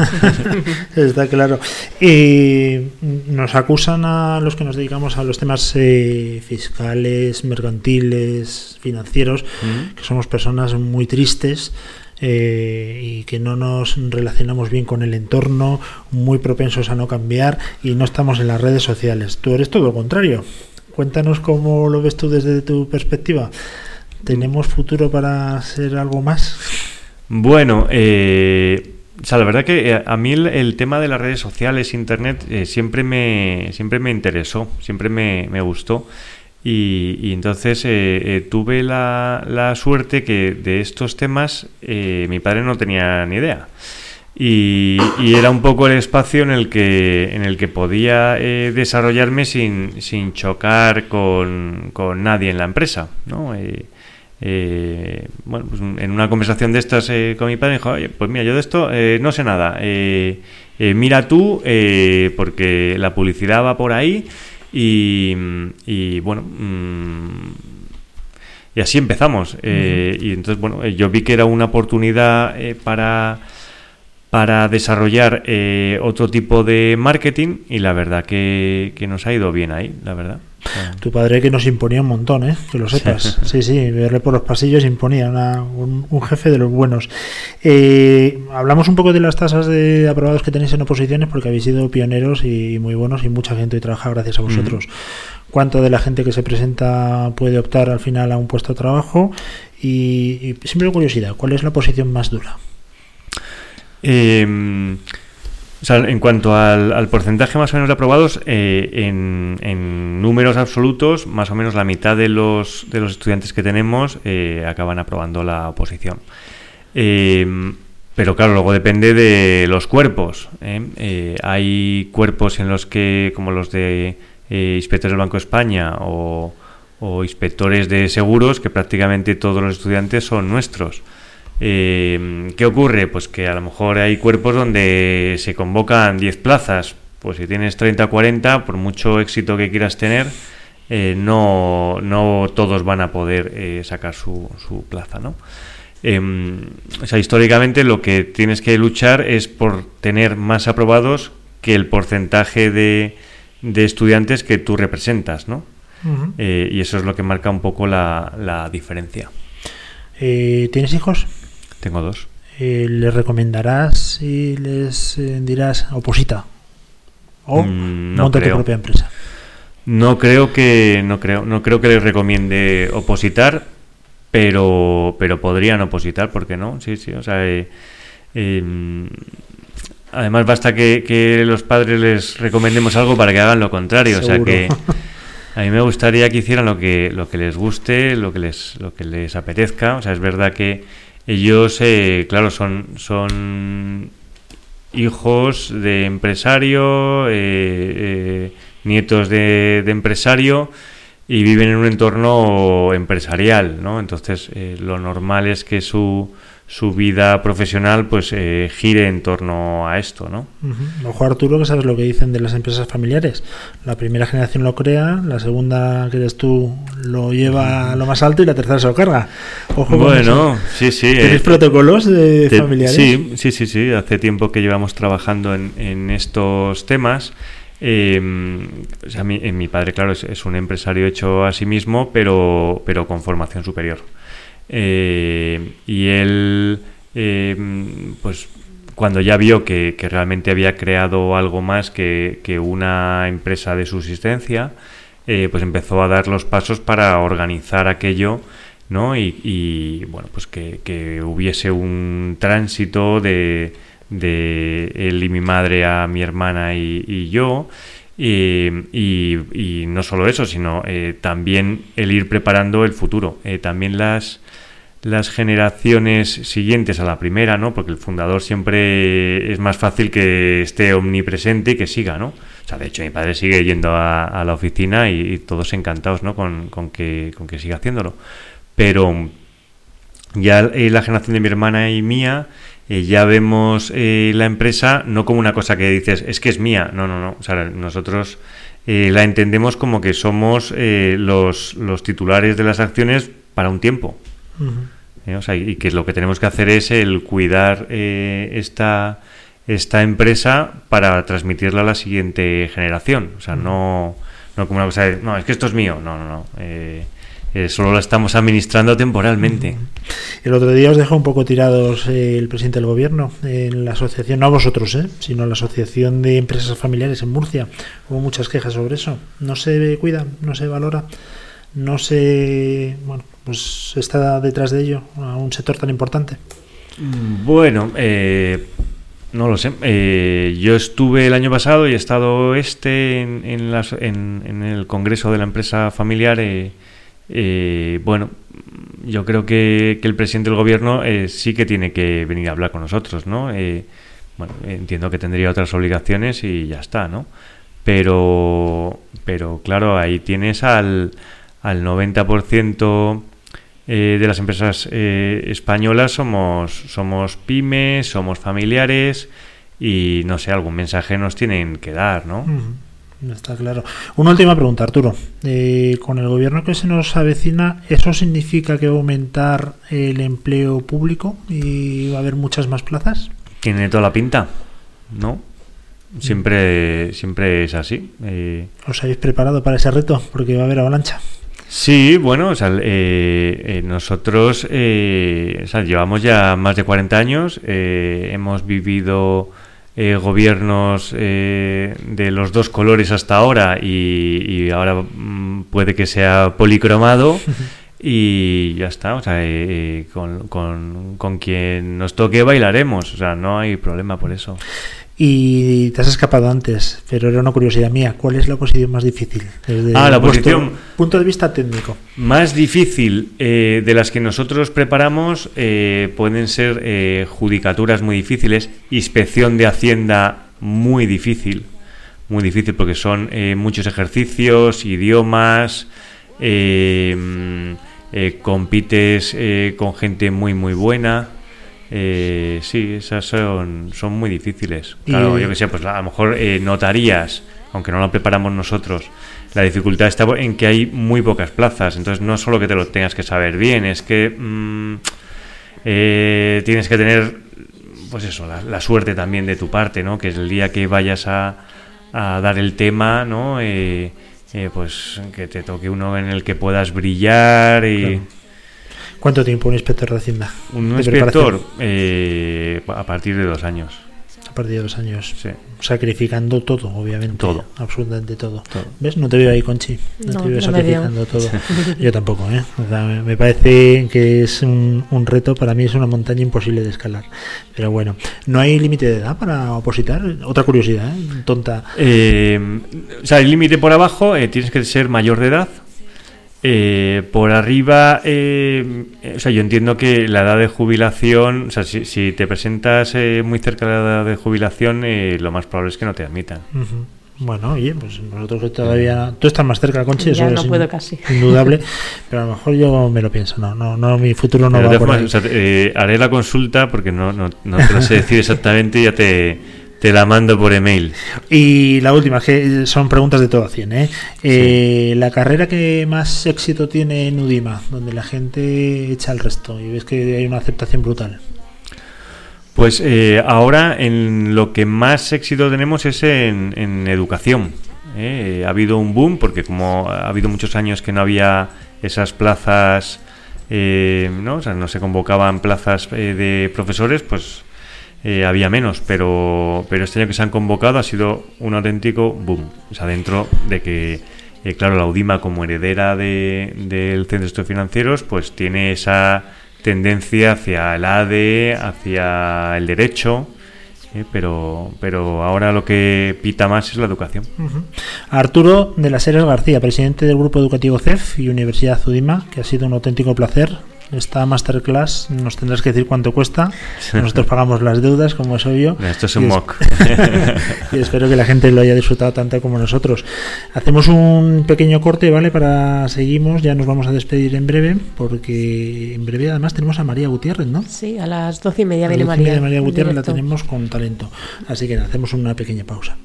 Está claro. Eh, nos acusan a los que nos dedicamos a los temas eh, fiscales, mercantiles, financieros, Ujú. que somos personas muy tristes. eh, y que no nos relacionamos bien con el entorno, muy propensos a no cambiar y no estamos en las redes sociales. Tú eres todo lo contrario. Cuéntanos cómo lo ves tú desde tu perspectiva. ¿Tenemos futuro para ser algo más? Bueno, eh, o sea, la verdad que eh, a mí el, tema de las redes sociales, internet, eh, siempre me siempre me interesó, siempre me, me gustó Y, entonces eh, eh, tuve la, la suerte que de estos temas mi padre no tenía ni idea. Y, y era un poco el espacio en el que, en el que podía eh, desarrollarme sin, sin chocar con, con nadie en la empresa. ¿no? Eh, eh, bueno, pues en una conversación de estas eh, con mi padre dijo, oye, pues mira, yo de esto eh, no sé nada. Mira tú, eh, porque la publicidad va por ahí y, y, bueno, mm, y así empezamos. Y entonces, bueno, yo vi que era una oportunidad eh, para, para desarrollar eh, otro tipo de marketing y la verdad que, que nos ha ido bien ahí, la verdad. Sea, Tu padre que nos imponía un montón, ¿eh? que lo sepas. Sí, sí, verle por los pasillos imponía una- un, un jefe de los buenos. Eh, hablamos un poco de las tasas de aprobados que tenéis en oposiciones porque habéis sido pioneros y muy buenos y mucha gente hoy trabaja gracias a vosotros. ¿Cuánto de la gente que se presenta puede optar al final a un puesto de trabajo? Y, y siempre curiosidad, ¿cuál es la posición más dura? Eh, en cuanto al, porcentaje más o menos de aprobados, eh, en, números absolutos, más o menos la mitad de los, de los estudiantes que tenemos eh, acaban aprobando la oposición. Eh, pero claro, luego depende de los cuerpos. ¿eh? Eh, hay cuerpos en los que, como los de inspectores del Banco de España o, o inspectores de seguros, que prácticamente todos los estudiantes son nuestros. Eh, ¿Qué ocurre? Pues que a lo mejor hay cuerpos donde se convocan 10 plazas. Pues si tienes 30 o 40, por mucho éxito que quieras tener, eh, no, no todos van a poder eh, sacar su, su plaza, ¿no? Em, o sea, históricamente lo que tienes que luchar es por tener más aprobados que el porcentaje de, de estudiantes que tú representas, ¿no? Eh, y eso es lo que marca un poco la, la diferencia. Eh, ¿Tienes hijos? Tengo dos. Eh, ¿Les recomendarás y les eh, dirás oposita? ¿O Mm, no monta tu propia empresa? No creo que no creo no creo que les recomiende opositar, pero pero podrían opositar, ¿por qué no? Sí, sí, o sea, eh, eh, además basta que, que los padres les recomendemos algo para que hagan lo contrario, o sea que a mí me gustaría que hicieran lo que lo que les guste, lo que les lo que les apetezca, o sea, es verdad que ellos eh, claro, son son hijos de empresario, eh, eh, nietos de, de empresario y viven en un entorno empresarial, ¿no? Entonces, eh, lo normal es que su, su vida profesional pues eh, gire en torno a esto, ¿no? Ujú. Ojo Arturo, que sabes lo que dicen de las empresas familiares. La primera generación lo crea, la segunda, que eres tú, lo lleva a lo más alto y la tercera se lo carga. Ojo Bueno, sí, sí. ¿Tenéis eh, protocolos de te- familiares? Sí, sí, sí, sí. Hace tiempo que llevamos trabajando en, en estos temas. Eh, o sea, mi, eh, mi padre, claro, es, es un empresario hecho a sí mismo, pero, pero con formación superior. Eh, y él, eh, pues, cuando ya vio que, realmente había creado algo más que, una empresa de subsistencia, eh, pues empezó a dar los pasos para organizar aquello, ¿no? Y, bueno, pues que, hubiese un tránsito de, él y mi madre a mi hermana y, yo. Y, no solo eso, sino también el ir preparando el futuro. También las, las generaciones siguientes a la primera, ¿no? Porque el fundador siempre es más fácil que esté omnipresente y que siga, ¿no? O sea, de hecho, mi padre sigue yendo a, la oficina y, todos encantados, ¿no? Con, que, con que siga haciéndolo. Pero ya eh, la generación de mi hermana y mía, eh, ya vemos eh, la empresa no como una cosa que dices, es que es mía. No, no, no. O sea, nosotros la entendemos como que somos los, los titulares de las acciones para un tiempo. Ujú. ¿Eh? O sea, y que lo que tenemos que hacer es el cuidar eh, esta, esta empresa para transmitirla a la siguiente generación. O sea, no, no como una cosa de, no, es que esto es mío. No, no, no. Eh, eh, solo la estamos administrando temporalmente. El otro día os dejó un poco tirados el presidente del gobierno en la asociación, no vosotros, eh, sino la asociación de empresas familiares en Murcia. Hubo muchas quejas sobre eso. No se cuida, no se valora, no se. Bueno, pues está detrás de ello a un sector tan importante. Bueno, eh, No lo sé. Eh, yo estuve el año pasado y he estado este en, en, las- en- en el congreso de la empresa familiar. eh, eh, bueno, yo creo que, que el presidente del gobierno eh, sí que tiene que venir a hablar con nosotros, ¿no? Bueno, entiendo que tendría otras obligaciones y ya está, ¿no? Pero, pero claro, ahí tienes al, al 90% eh, de las empresas eh, españolas somos, somos pymes, somos familiares y no sé, algún mensaje nos tienen que dar, ¿no? Está claro. Una última pregunta, Arturo. Eh, con el gobierno que se nos avecina, ¿eso significa que va a aumentar el empleo público y va a haber muchas más plazas? Tiene toda la pinta, ¿no? Siempre, siempre es así. eh, ¿Os habéis preparado para ese reto? Porque va a haber avalancha. Sí, bueno, o sea, eh, eh, nosotros eh, o sea, llevamos ya más de 40 años, eh, hemos vivido eh, gobiernos eh, de los dos colores hasta ahora y, y ahora mm, puede que sea policromado y ya está, o sea, eh, eh, con, con, con quien nos toque bailaremos, o sea, no hay problema por eso. Y te has escapado antes, pero era una curiosidad mía. ¿Cuál es la posición más difícil? Desde Ah, la posición. Punto de vista técnico. Más difícil eh, de las que nosotros preparamos eh, pueden ser eh, judicaturas muy difíciles, inspección de Hacienda muy difícil, muy difícil porque son eh, muchos ejercicios, idiomas, eh, mm, eh, compites eh, con gente muy muy buena. Eh, sí, esas son, son muy difíciles. Claro, Y- yo que sé, pues a lo mejor eh, notarías, aunque no lo preparamos nosotros, la dificultad está en que hay muy pocas plazas. Entonces no solo que te lo tengas que saber bien, es que mm, eh, tienes que tener, pues eso, la, la suerte también de tu parte, ¿no? Que es el día que vayas a, a dar el tema, ¿no? Eh, eh, pues que te toque uno en el que puedas brillar y... Claro. ¿Cuánto tiempo un inspector de Hacienda? Un de inspector eh, a partir de dos años. A partir de dos años. Sí. Sacrificando todo, obviamente. Todo. Absolutamente todo. Todo. ¿Ves? No te veo ahí, Conchi. No, No, te veo no me veo. sacrificando todo. Yo tampoco, ¿eh? O sea, me, me parece que es un, un reto, para mí es una montaña imposible de escalar. Pero bueno, ¿no hay límite de edad para opositar? Otra curiosidad, ¿eh? Tonta. Eh, o sea, el límite por abajo eh, tienes que ser mayor de edad. Eh, por arriba, eh, eh, o sea, yo entiendo que la edad de jubilación, o sea, si, si te presentas eh, muy cerca de la edad de jubilación, eh, lo más probable es que no te admitan. Bueno, oye, pues nosotros que todavía... Tú estás más cerca, Conchi, Ya eso no es puedo in- casi. indudable. pero a lo mejor yo me lo pienso. No, no, no mi futuro no Pero va por todas ahí. formas, o sea, eh, haré la consulta porque no, no, no te lo sé decir exactamente, ya te, te la mando por email. Y la última, que son preguntas de todo a 100, ¿eh? Eh, La carrera que más éxito tiene en UDIMA, donde la gente echa el resto y ves que hay una aceptación brutal. Pues eh, ahora en lo que más éxito tenemos es en, en educación. ¿eh? Ha habido un boom porque como ha habido muchos años que no había esas plazas, eh, ¿no? O sea, no se convocaban plazas eh, de profesores, pues eh, había menos. Pero, pero este año que se han convocado ha sido un auténtico boom. O sea, dentro de que, eh, claro, la UDIMA como heredera de- del Centro de Estudios Financieros, pues tiene esa tendencia hacia el ADE, hacia el derecho, eh, pero, pero ahora lo que pita más es la educación. Arturo de las Heras García, presidente del Grupo Educativo CEF y Universidad UDIMA, que ha sido un auténtico placer. Esta masterclass nos tendrás que decir cuánto cuesta. Nosotros pagamos las deudas, como es obvio. Esto es un Y es- mock. y espero que la gente lo haya disfrutado tanto como nosotros. Hacemos un pequeño corte, ¿vale? Para seguimos, ya nos vamos a despedir en breve, porque en breve además tenemos a María Gutiérrez, ¿no? Sí, a las doce y media A las viene doce y media María. María Gutiérrez la tenemos con talento. Así que hacemos una pequeña pausa.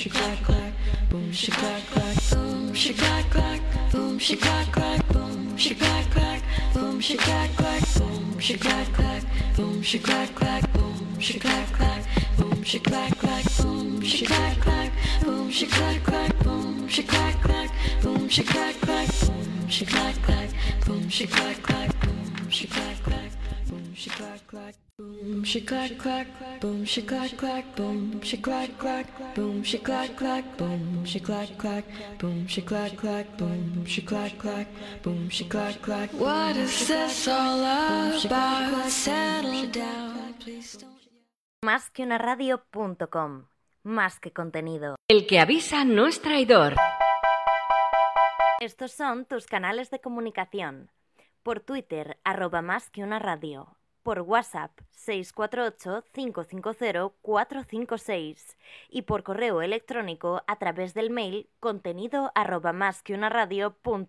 Boom she clack clack, boom she clack clack, boom she clack clack, boom she clack clack, boom she clack clack, boom she clack clack, boom she clack clack, boom she clack clack, boom she clack clack, boom she clack clack, boom she clack clack, boom she clack clack, boom she clack clack, boom she clack clack, boom she clack clack, boom she clack clack, boom she clack clack, boom she clack más que una radio.com, más que contenido. El que avisa no es traidor. Estos son tus canales de comunicación. Por Twitter, arroba más que una radio por WhatsApp 648-550-456 y por correo electrónico a través del mail contenido arroba más que una radio com.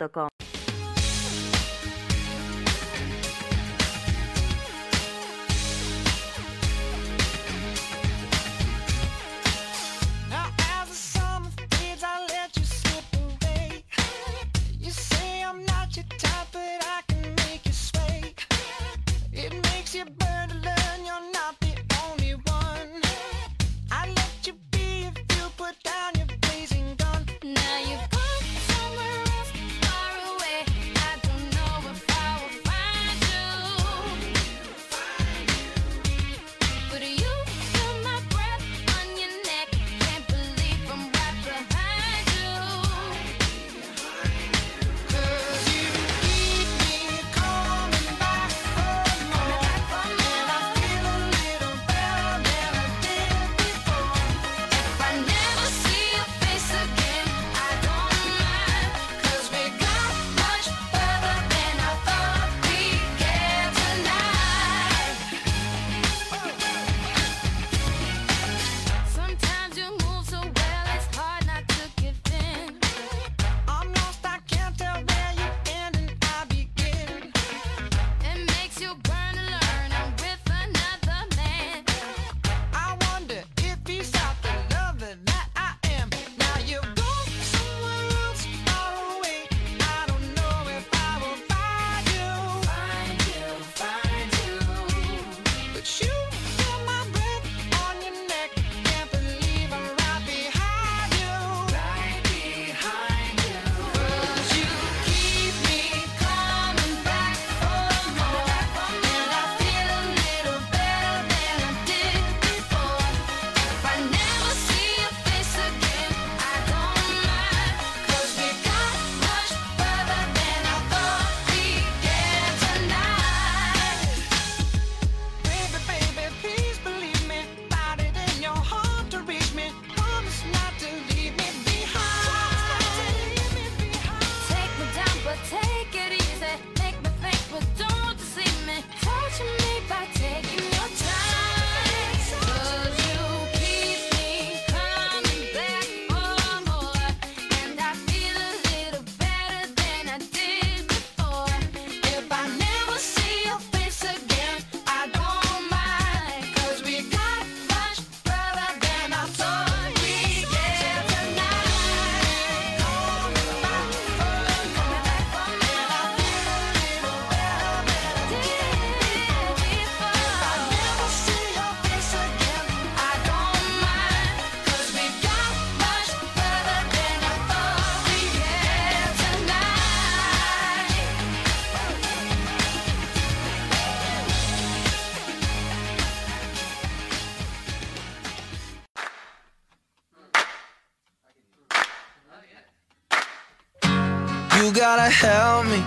You gotta help me.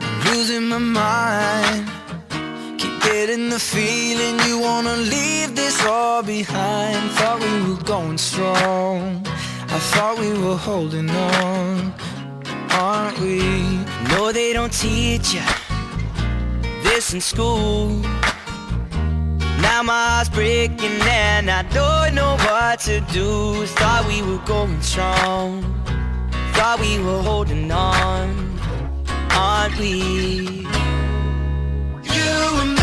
I'm losing my mind. Keep getting the feeling you wanna leave this all behind. Thought we were going strong. I thought we were holding on. Aren't we? No, they don't teach you this in school. Now my heart's breaking and I don't know what to do. Thought we were going strong thought we were holding on, aren't we? You and me.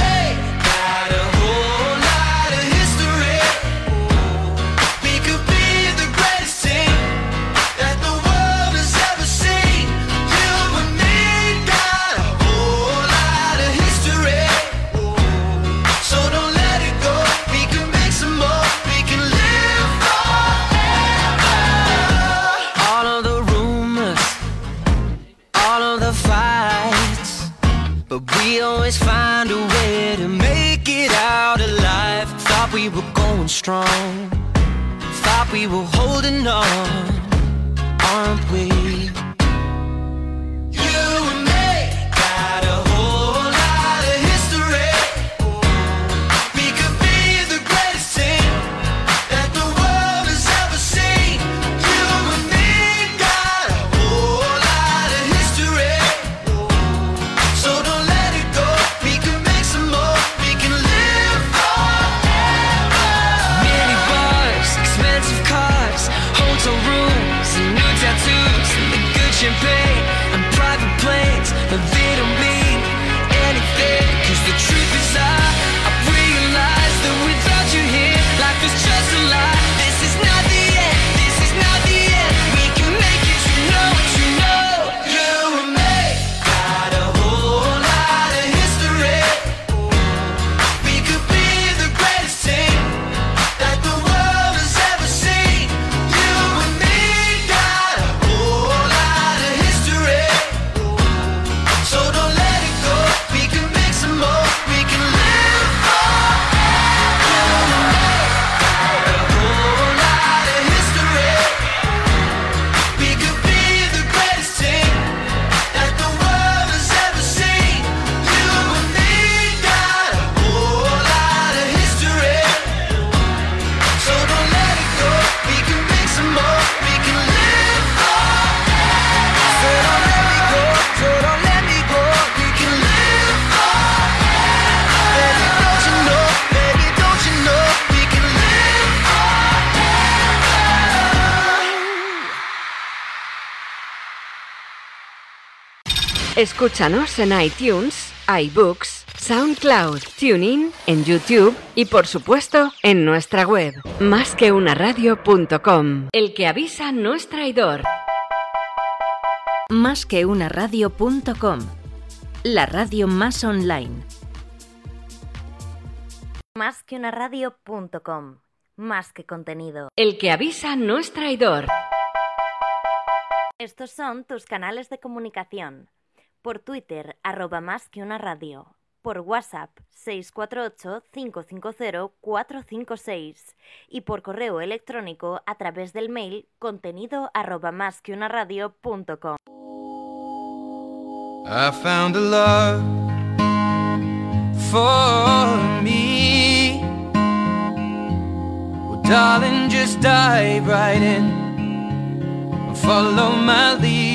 Strong. Thought we were holding on, aren't we? Escúchanos en iTunes, iBooks, SoundCloud, TuneIn, en YouTube y por supuesto en nuestra web, másqueunaradio.com. El que avisa no es traidor. Más que una radio.com, la radio más online. Más que una radio.com, más que contenido. El que avisa no es traidor. Estos son tus canales de comunicación. Por Twitter, arroba más que una radio. Por WhatsApp, 648-550-456. Y por correo electrónico a través del mail contenido arroba más que una radio.com. I found a love for me. Well, darling, just dive right in follow my lead.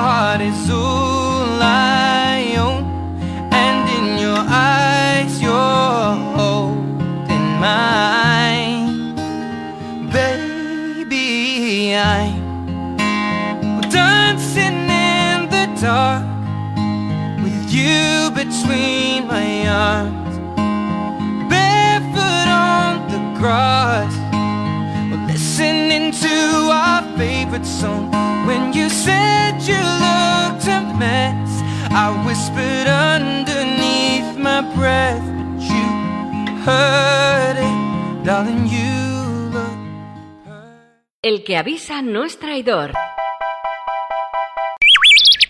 Heart is all I own, and in your eyes, you're holding mine. Baby, I'm dancing in the dark with you between my arms, barefoot on the grass, listening to our favorite song. When you said you looked a mess, I whispered underneath my breath, but you heard it, darling. You look. El que avisa no es traidor.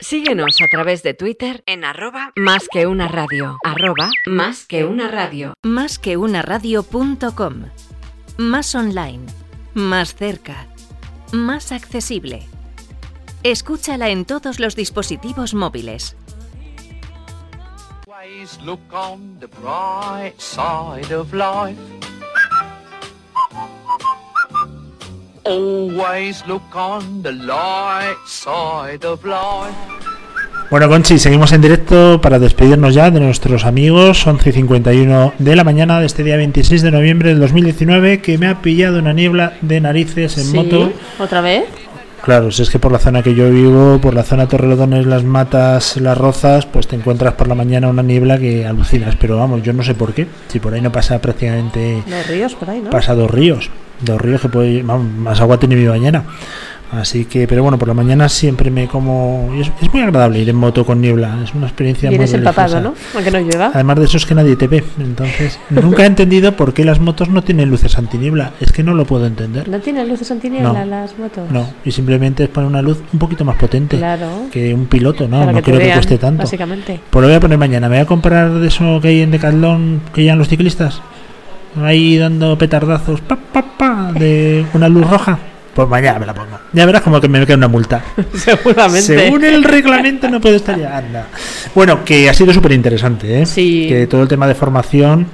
Síguenos a través de Twitter en arroba más que una radio. Arroba más que una radio. Más que una radio.com. Más online. Más cerca. Más accesible. Escúchala en todos los dispositivos móviles. Always look on the bright side of life. Always look on the light side of life. Bueno, Conchi, seguimos en directo para despedirnos ya de nuestros amigos. 11 y 51 de la mañana de este día 26 de noviembre del 2019, que me ha pillado una niebla de narices en Sí, moto. ¿Otra vez? Claro, si es que por la zona que yo vivo, por la zona Torrelodones, las matas, las rozas, pues te encuentras por la mañana una niebla que alucinas. Pero vamos, yo no sé por qué. Si por ahí no pasa prácticamente. Hay ríos por ahí, ¿no? Pasa dos ríos. Dos ríos que puede. vamos, más agua tiene mi mañana. Así que, pero bueno, por la mañana siempre me como. y Es, es muy agradable ir en moto con niebla. Es una experiencia muy Vienes empapado, religiosa. ¿no? Aunque no llueva. Además de eso es que nadie te ve. Entonces, nunca he entendido por qué las motos no tienen luces antiniebla. Es que no lo puedo entender. ¿No tienen luces antiniebla No. las motos? No, y simplemente es poner una luz un poquito más potente Claro. que un piloto, ¿no? Para no que creo que cueste tanto. básicamente. Pues lo voy a poner mañana. Me voy a comprar de eso que hay en Decathlon que llevan los ciclistas. Ahí dando petardazos, pa, pa, pa, de una luz roja. Pues mañana me la pongo. Ya verás como que me queda una multa. Seguramente. Según el reglamento no puedo estar ya. Anda. Bueno, que ha sido súper interesante, ¿eh? Que todo el tema de formación.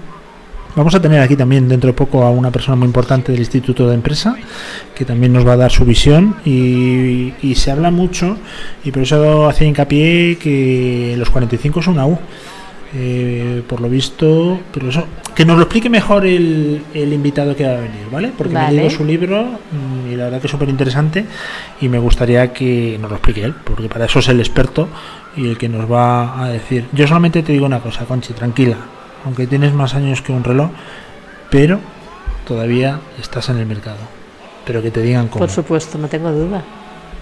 Vamos a tener aquí también dentro de poco a una persona muy importante del Instituto de Empresa que también nos va a dar su visión y, y se habla mucho y por eso hacía hincapié que los 45 es una U. Eh, por lo visto, pero eso, que nos lo explique mejor el, el invitado que va a venir, ¿vale? Porque me he Vale. leído su libro y la verdad que es súper interesante y me gustaría que nos lo explique él, porque para eso es el experto y el que nos va a decir. Yo solamente te digo una cosa, Conchi, tranquila, aunque tienes más años que un reloj, pero todavía estás en el mercado. Pero que te digan cómo. Por supuesto, no tengo duda.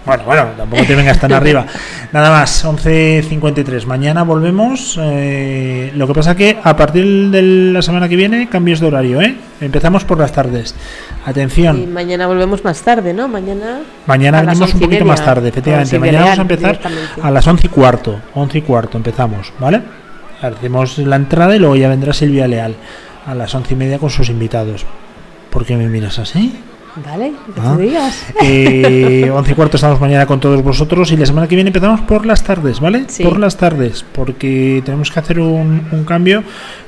Bueno, bueno, tampoco te vengas tan arriba. Nada más, 11.53. Mañana volvemos. eh, lo que pasa que a partir de la semana que viene cambios de horario, ¿eh? Empezamos por las tardes. Y Atención, mañana volvemos más tarde, ¿no? Mañana. mañana venimos un y poquito más tarde, efectivamente. Y Mañana vamos a empezar a las 11 y cuarto. 11 y cuarto empezamos, ¿vale? Hacemos la entrada y luego ya vendrá Silvia Leal a las once y media con sus invitados. ¿Por qué me miras así? Vale, que Ah. tú digas. Eh, 11 y cuarto estamos mañana con todos vosotros y la semana que viene empezamos por las tardes, ¿vale? Sí. Por las tardes, porque tenemos que hacer un, un cambio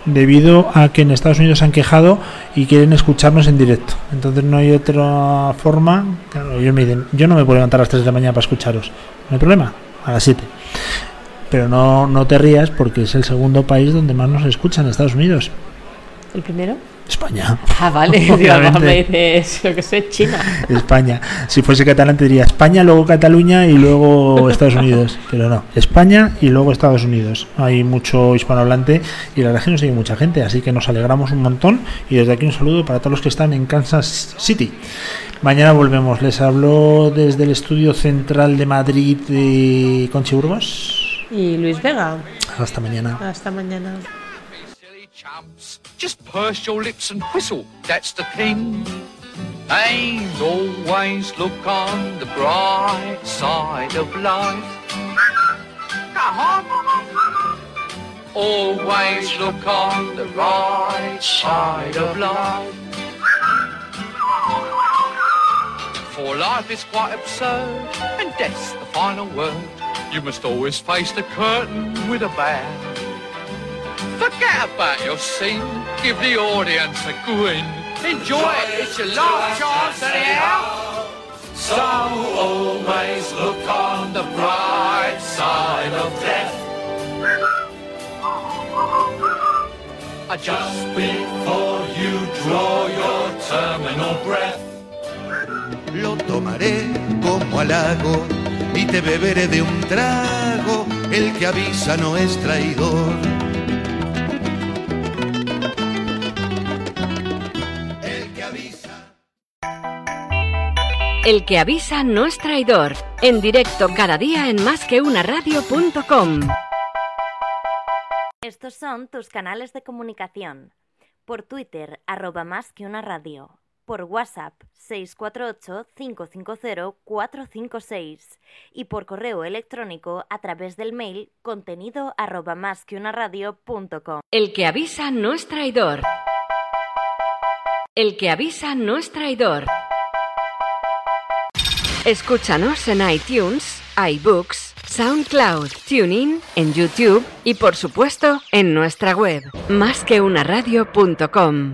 debido a que en Estados Unidos se han quejado y quieren escucharnos en directo. Entonces no hay otra forma. Claro, ellos me dicen, yo no me puedo levantar a las 3 de la mañana para escucharos. No hay problema, a las 7. Pero no, no te rías porque es el segundo país donde más nos escuchan, Estados Unidos. ¿El primero? España. Ah, vale. Me dices, que sé, China. España. Si fuese catalán te diría España, luego Cataluña y luego Estados Unidos. Pero no, España y luego Estados Unidos. Hay mucho hispanohablante y la verdad es que nos sigue mucha gente, así que nos alegramos un montón y desde aquí un saludo para todos los que están en Kansas City. Mañana volvemos. Les hablo desde el estudio central de Madrid de Conchi Burgos. Y Luis Vega. Hasta mañana. Hasta mañana. Just purse your lips and whistle, that's the thing. And always look on the bright side of life. Always look on the right side of life. For life is quite absurd, and death's the final word. You must always face the curtain with a bow. Forget about your scene, give the audience a grin. Enjoy it, it's your last chance anyhow. So always look on the bright side of death. Just before you draw your terminal breath. Lo tomaré como halago y te beberé de un trago. El que avisa no es traidor. El que avisa no es traidor. En directo cada día en másqueunaradio.com. Estos son tus canales de comunicación. Por Twitter, arroba más que una radio. Por WhatsApp, 648-550-456. Y por correo electrónico a través del mail contenido arroba más que una radio.com. El que avisa no es traidor. El que avisa no es traidor. Escúchanos en iTunes, iBooks, SoundCloud, TuneIn, en YouTube y por supuesto en nuestra web, másqueunaradio.com.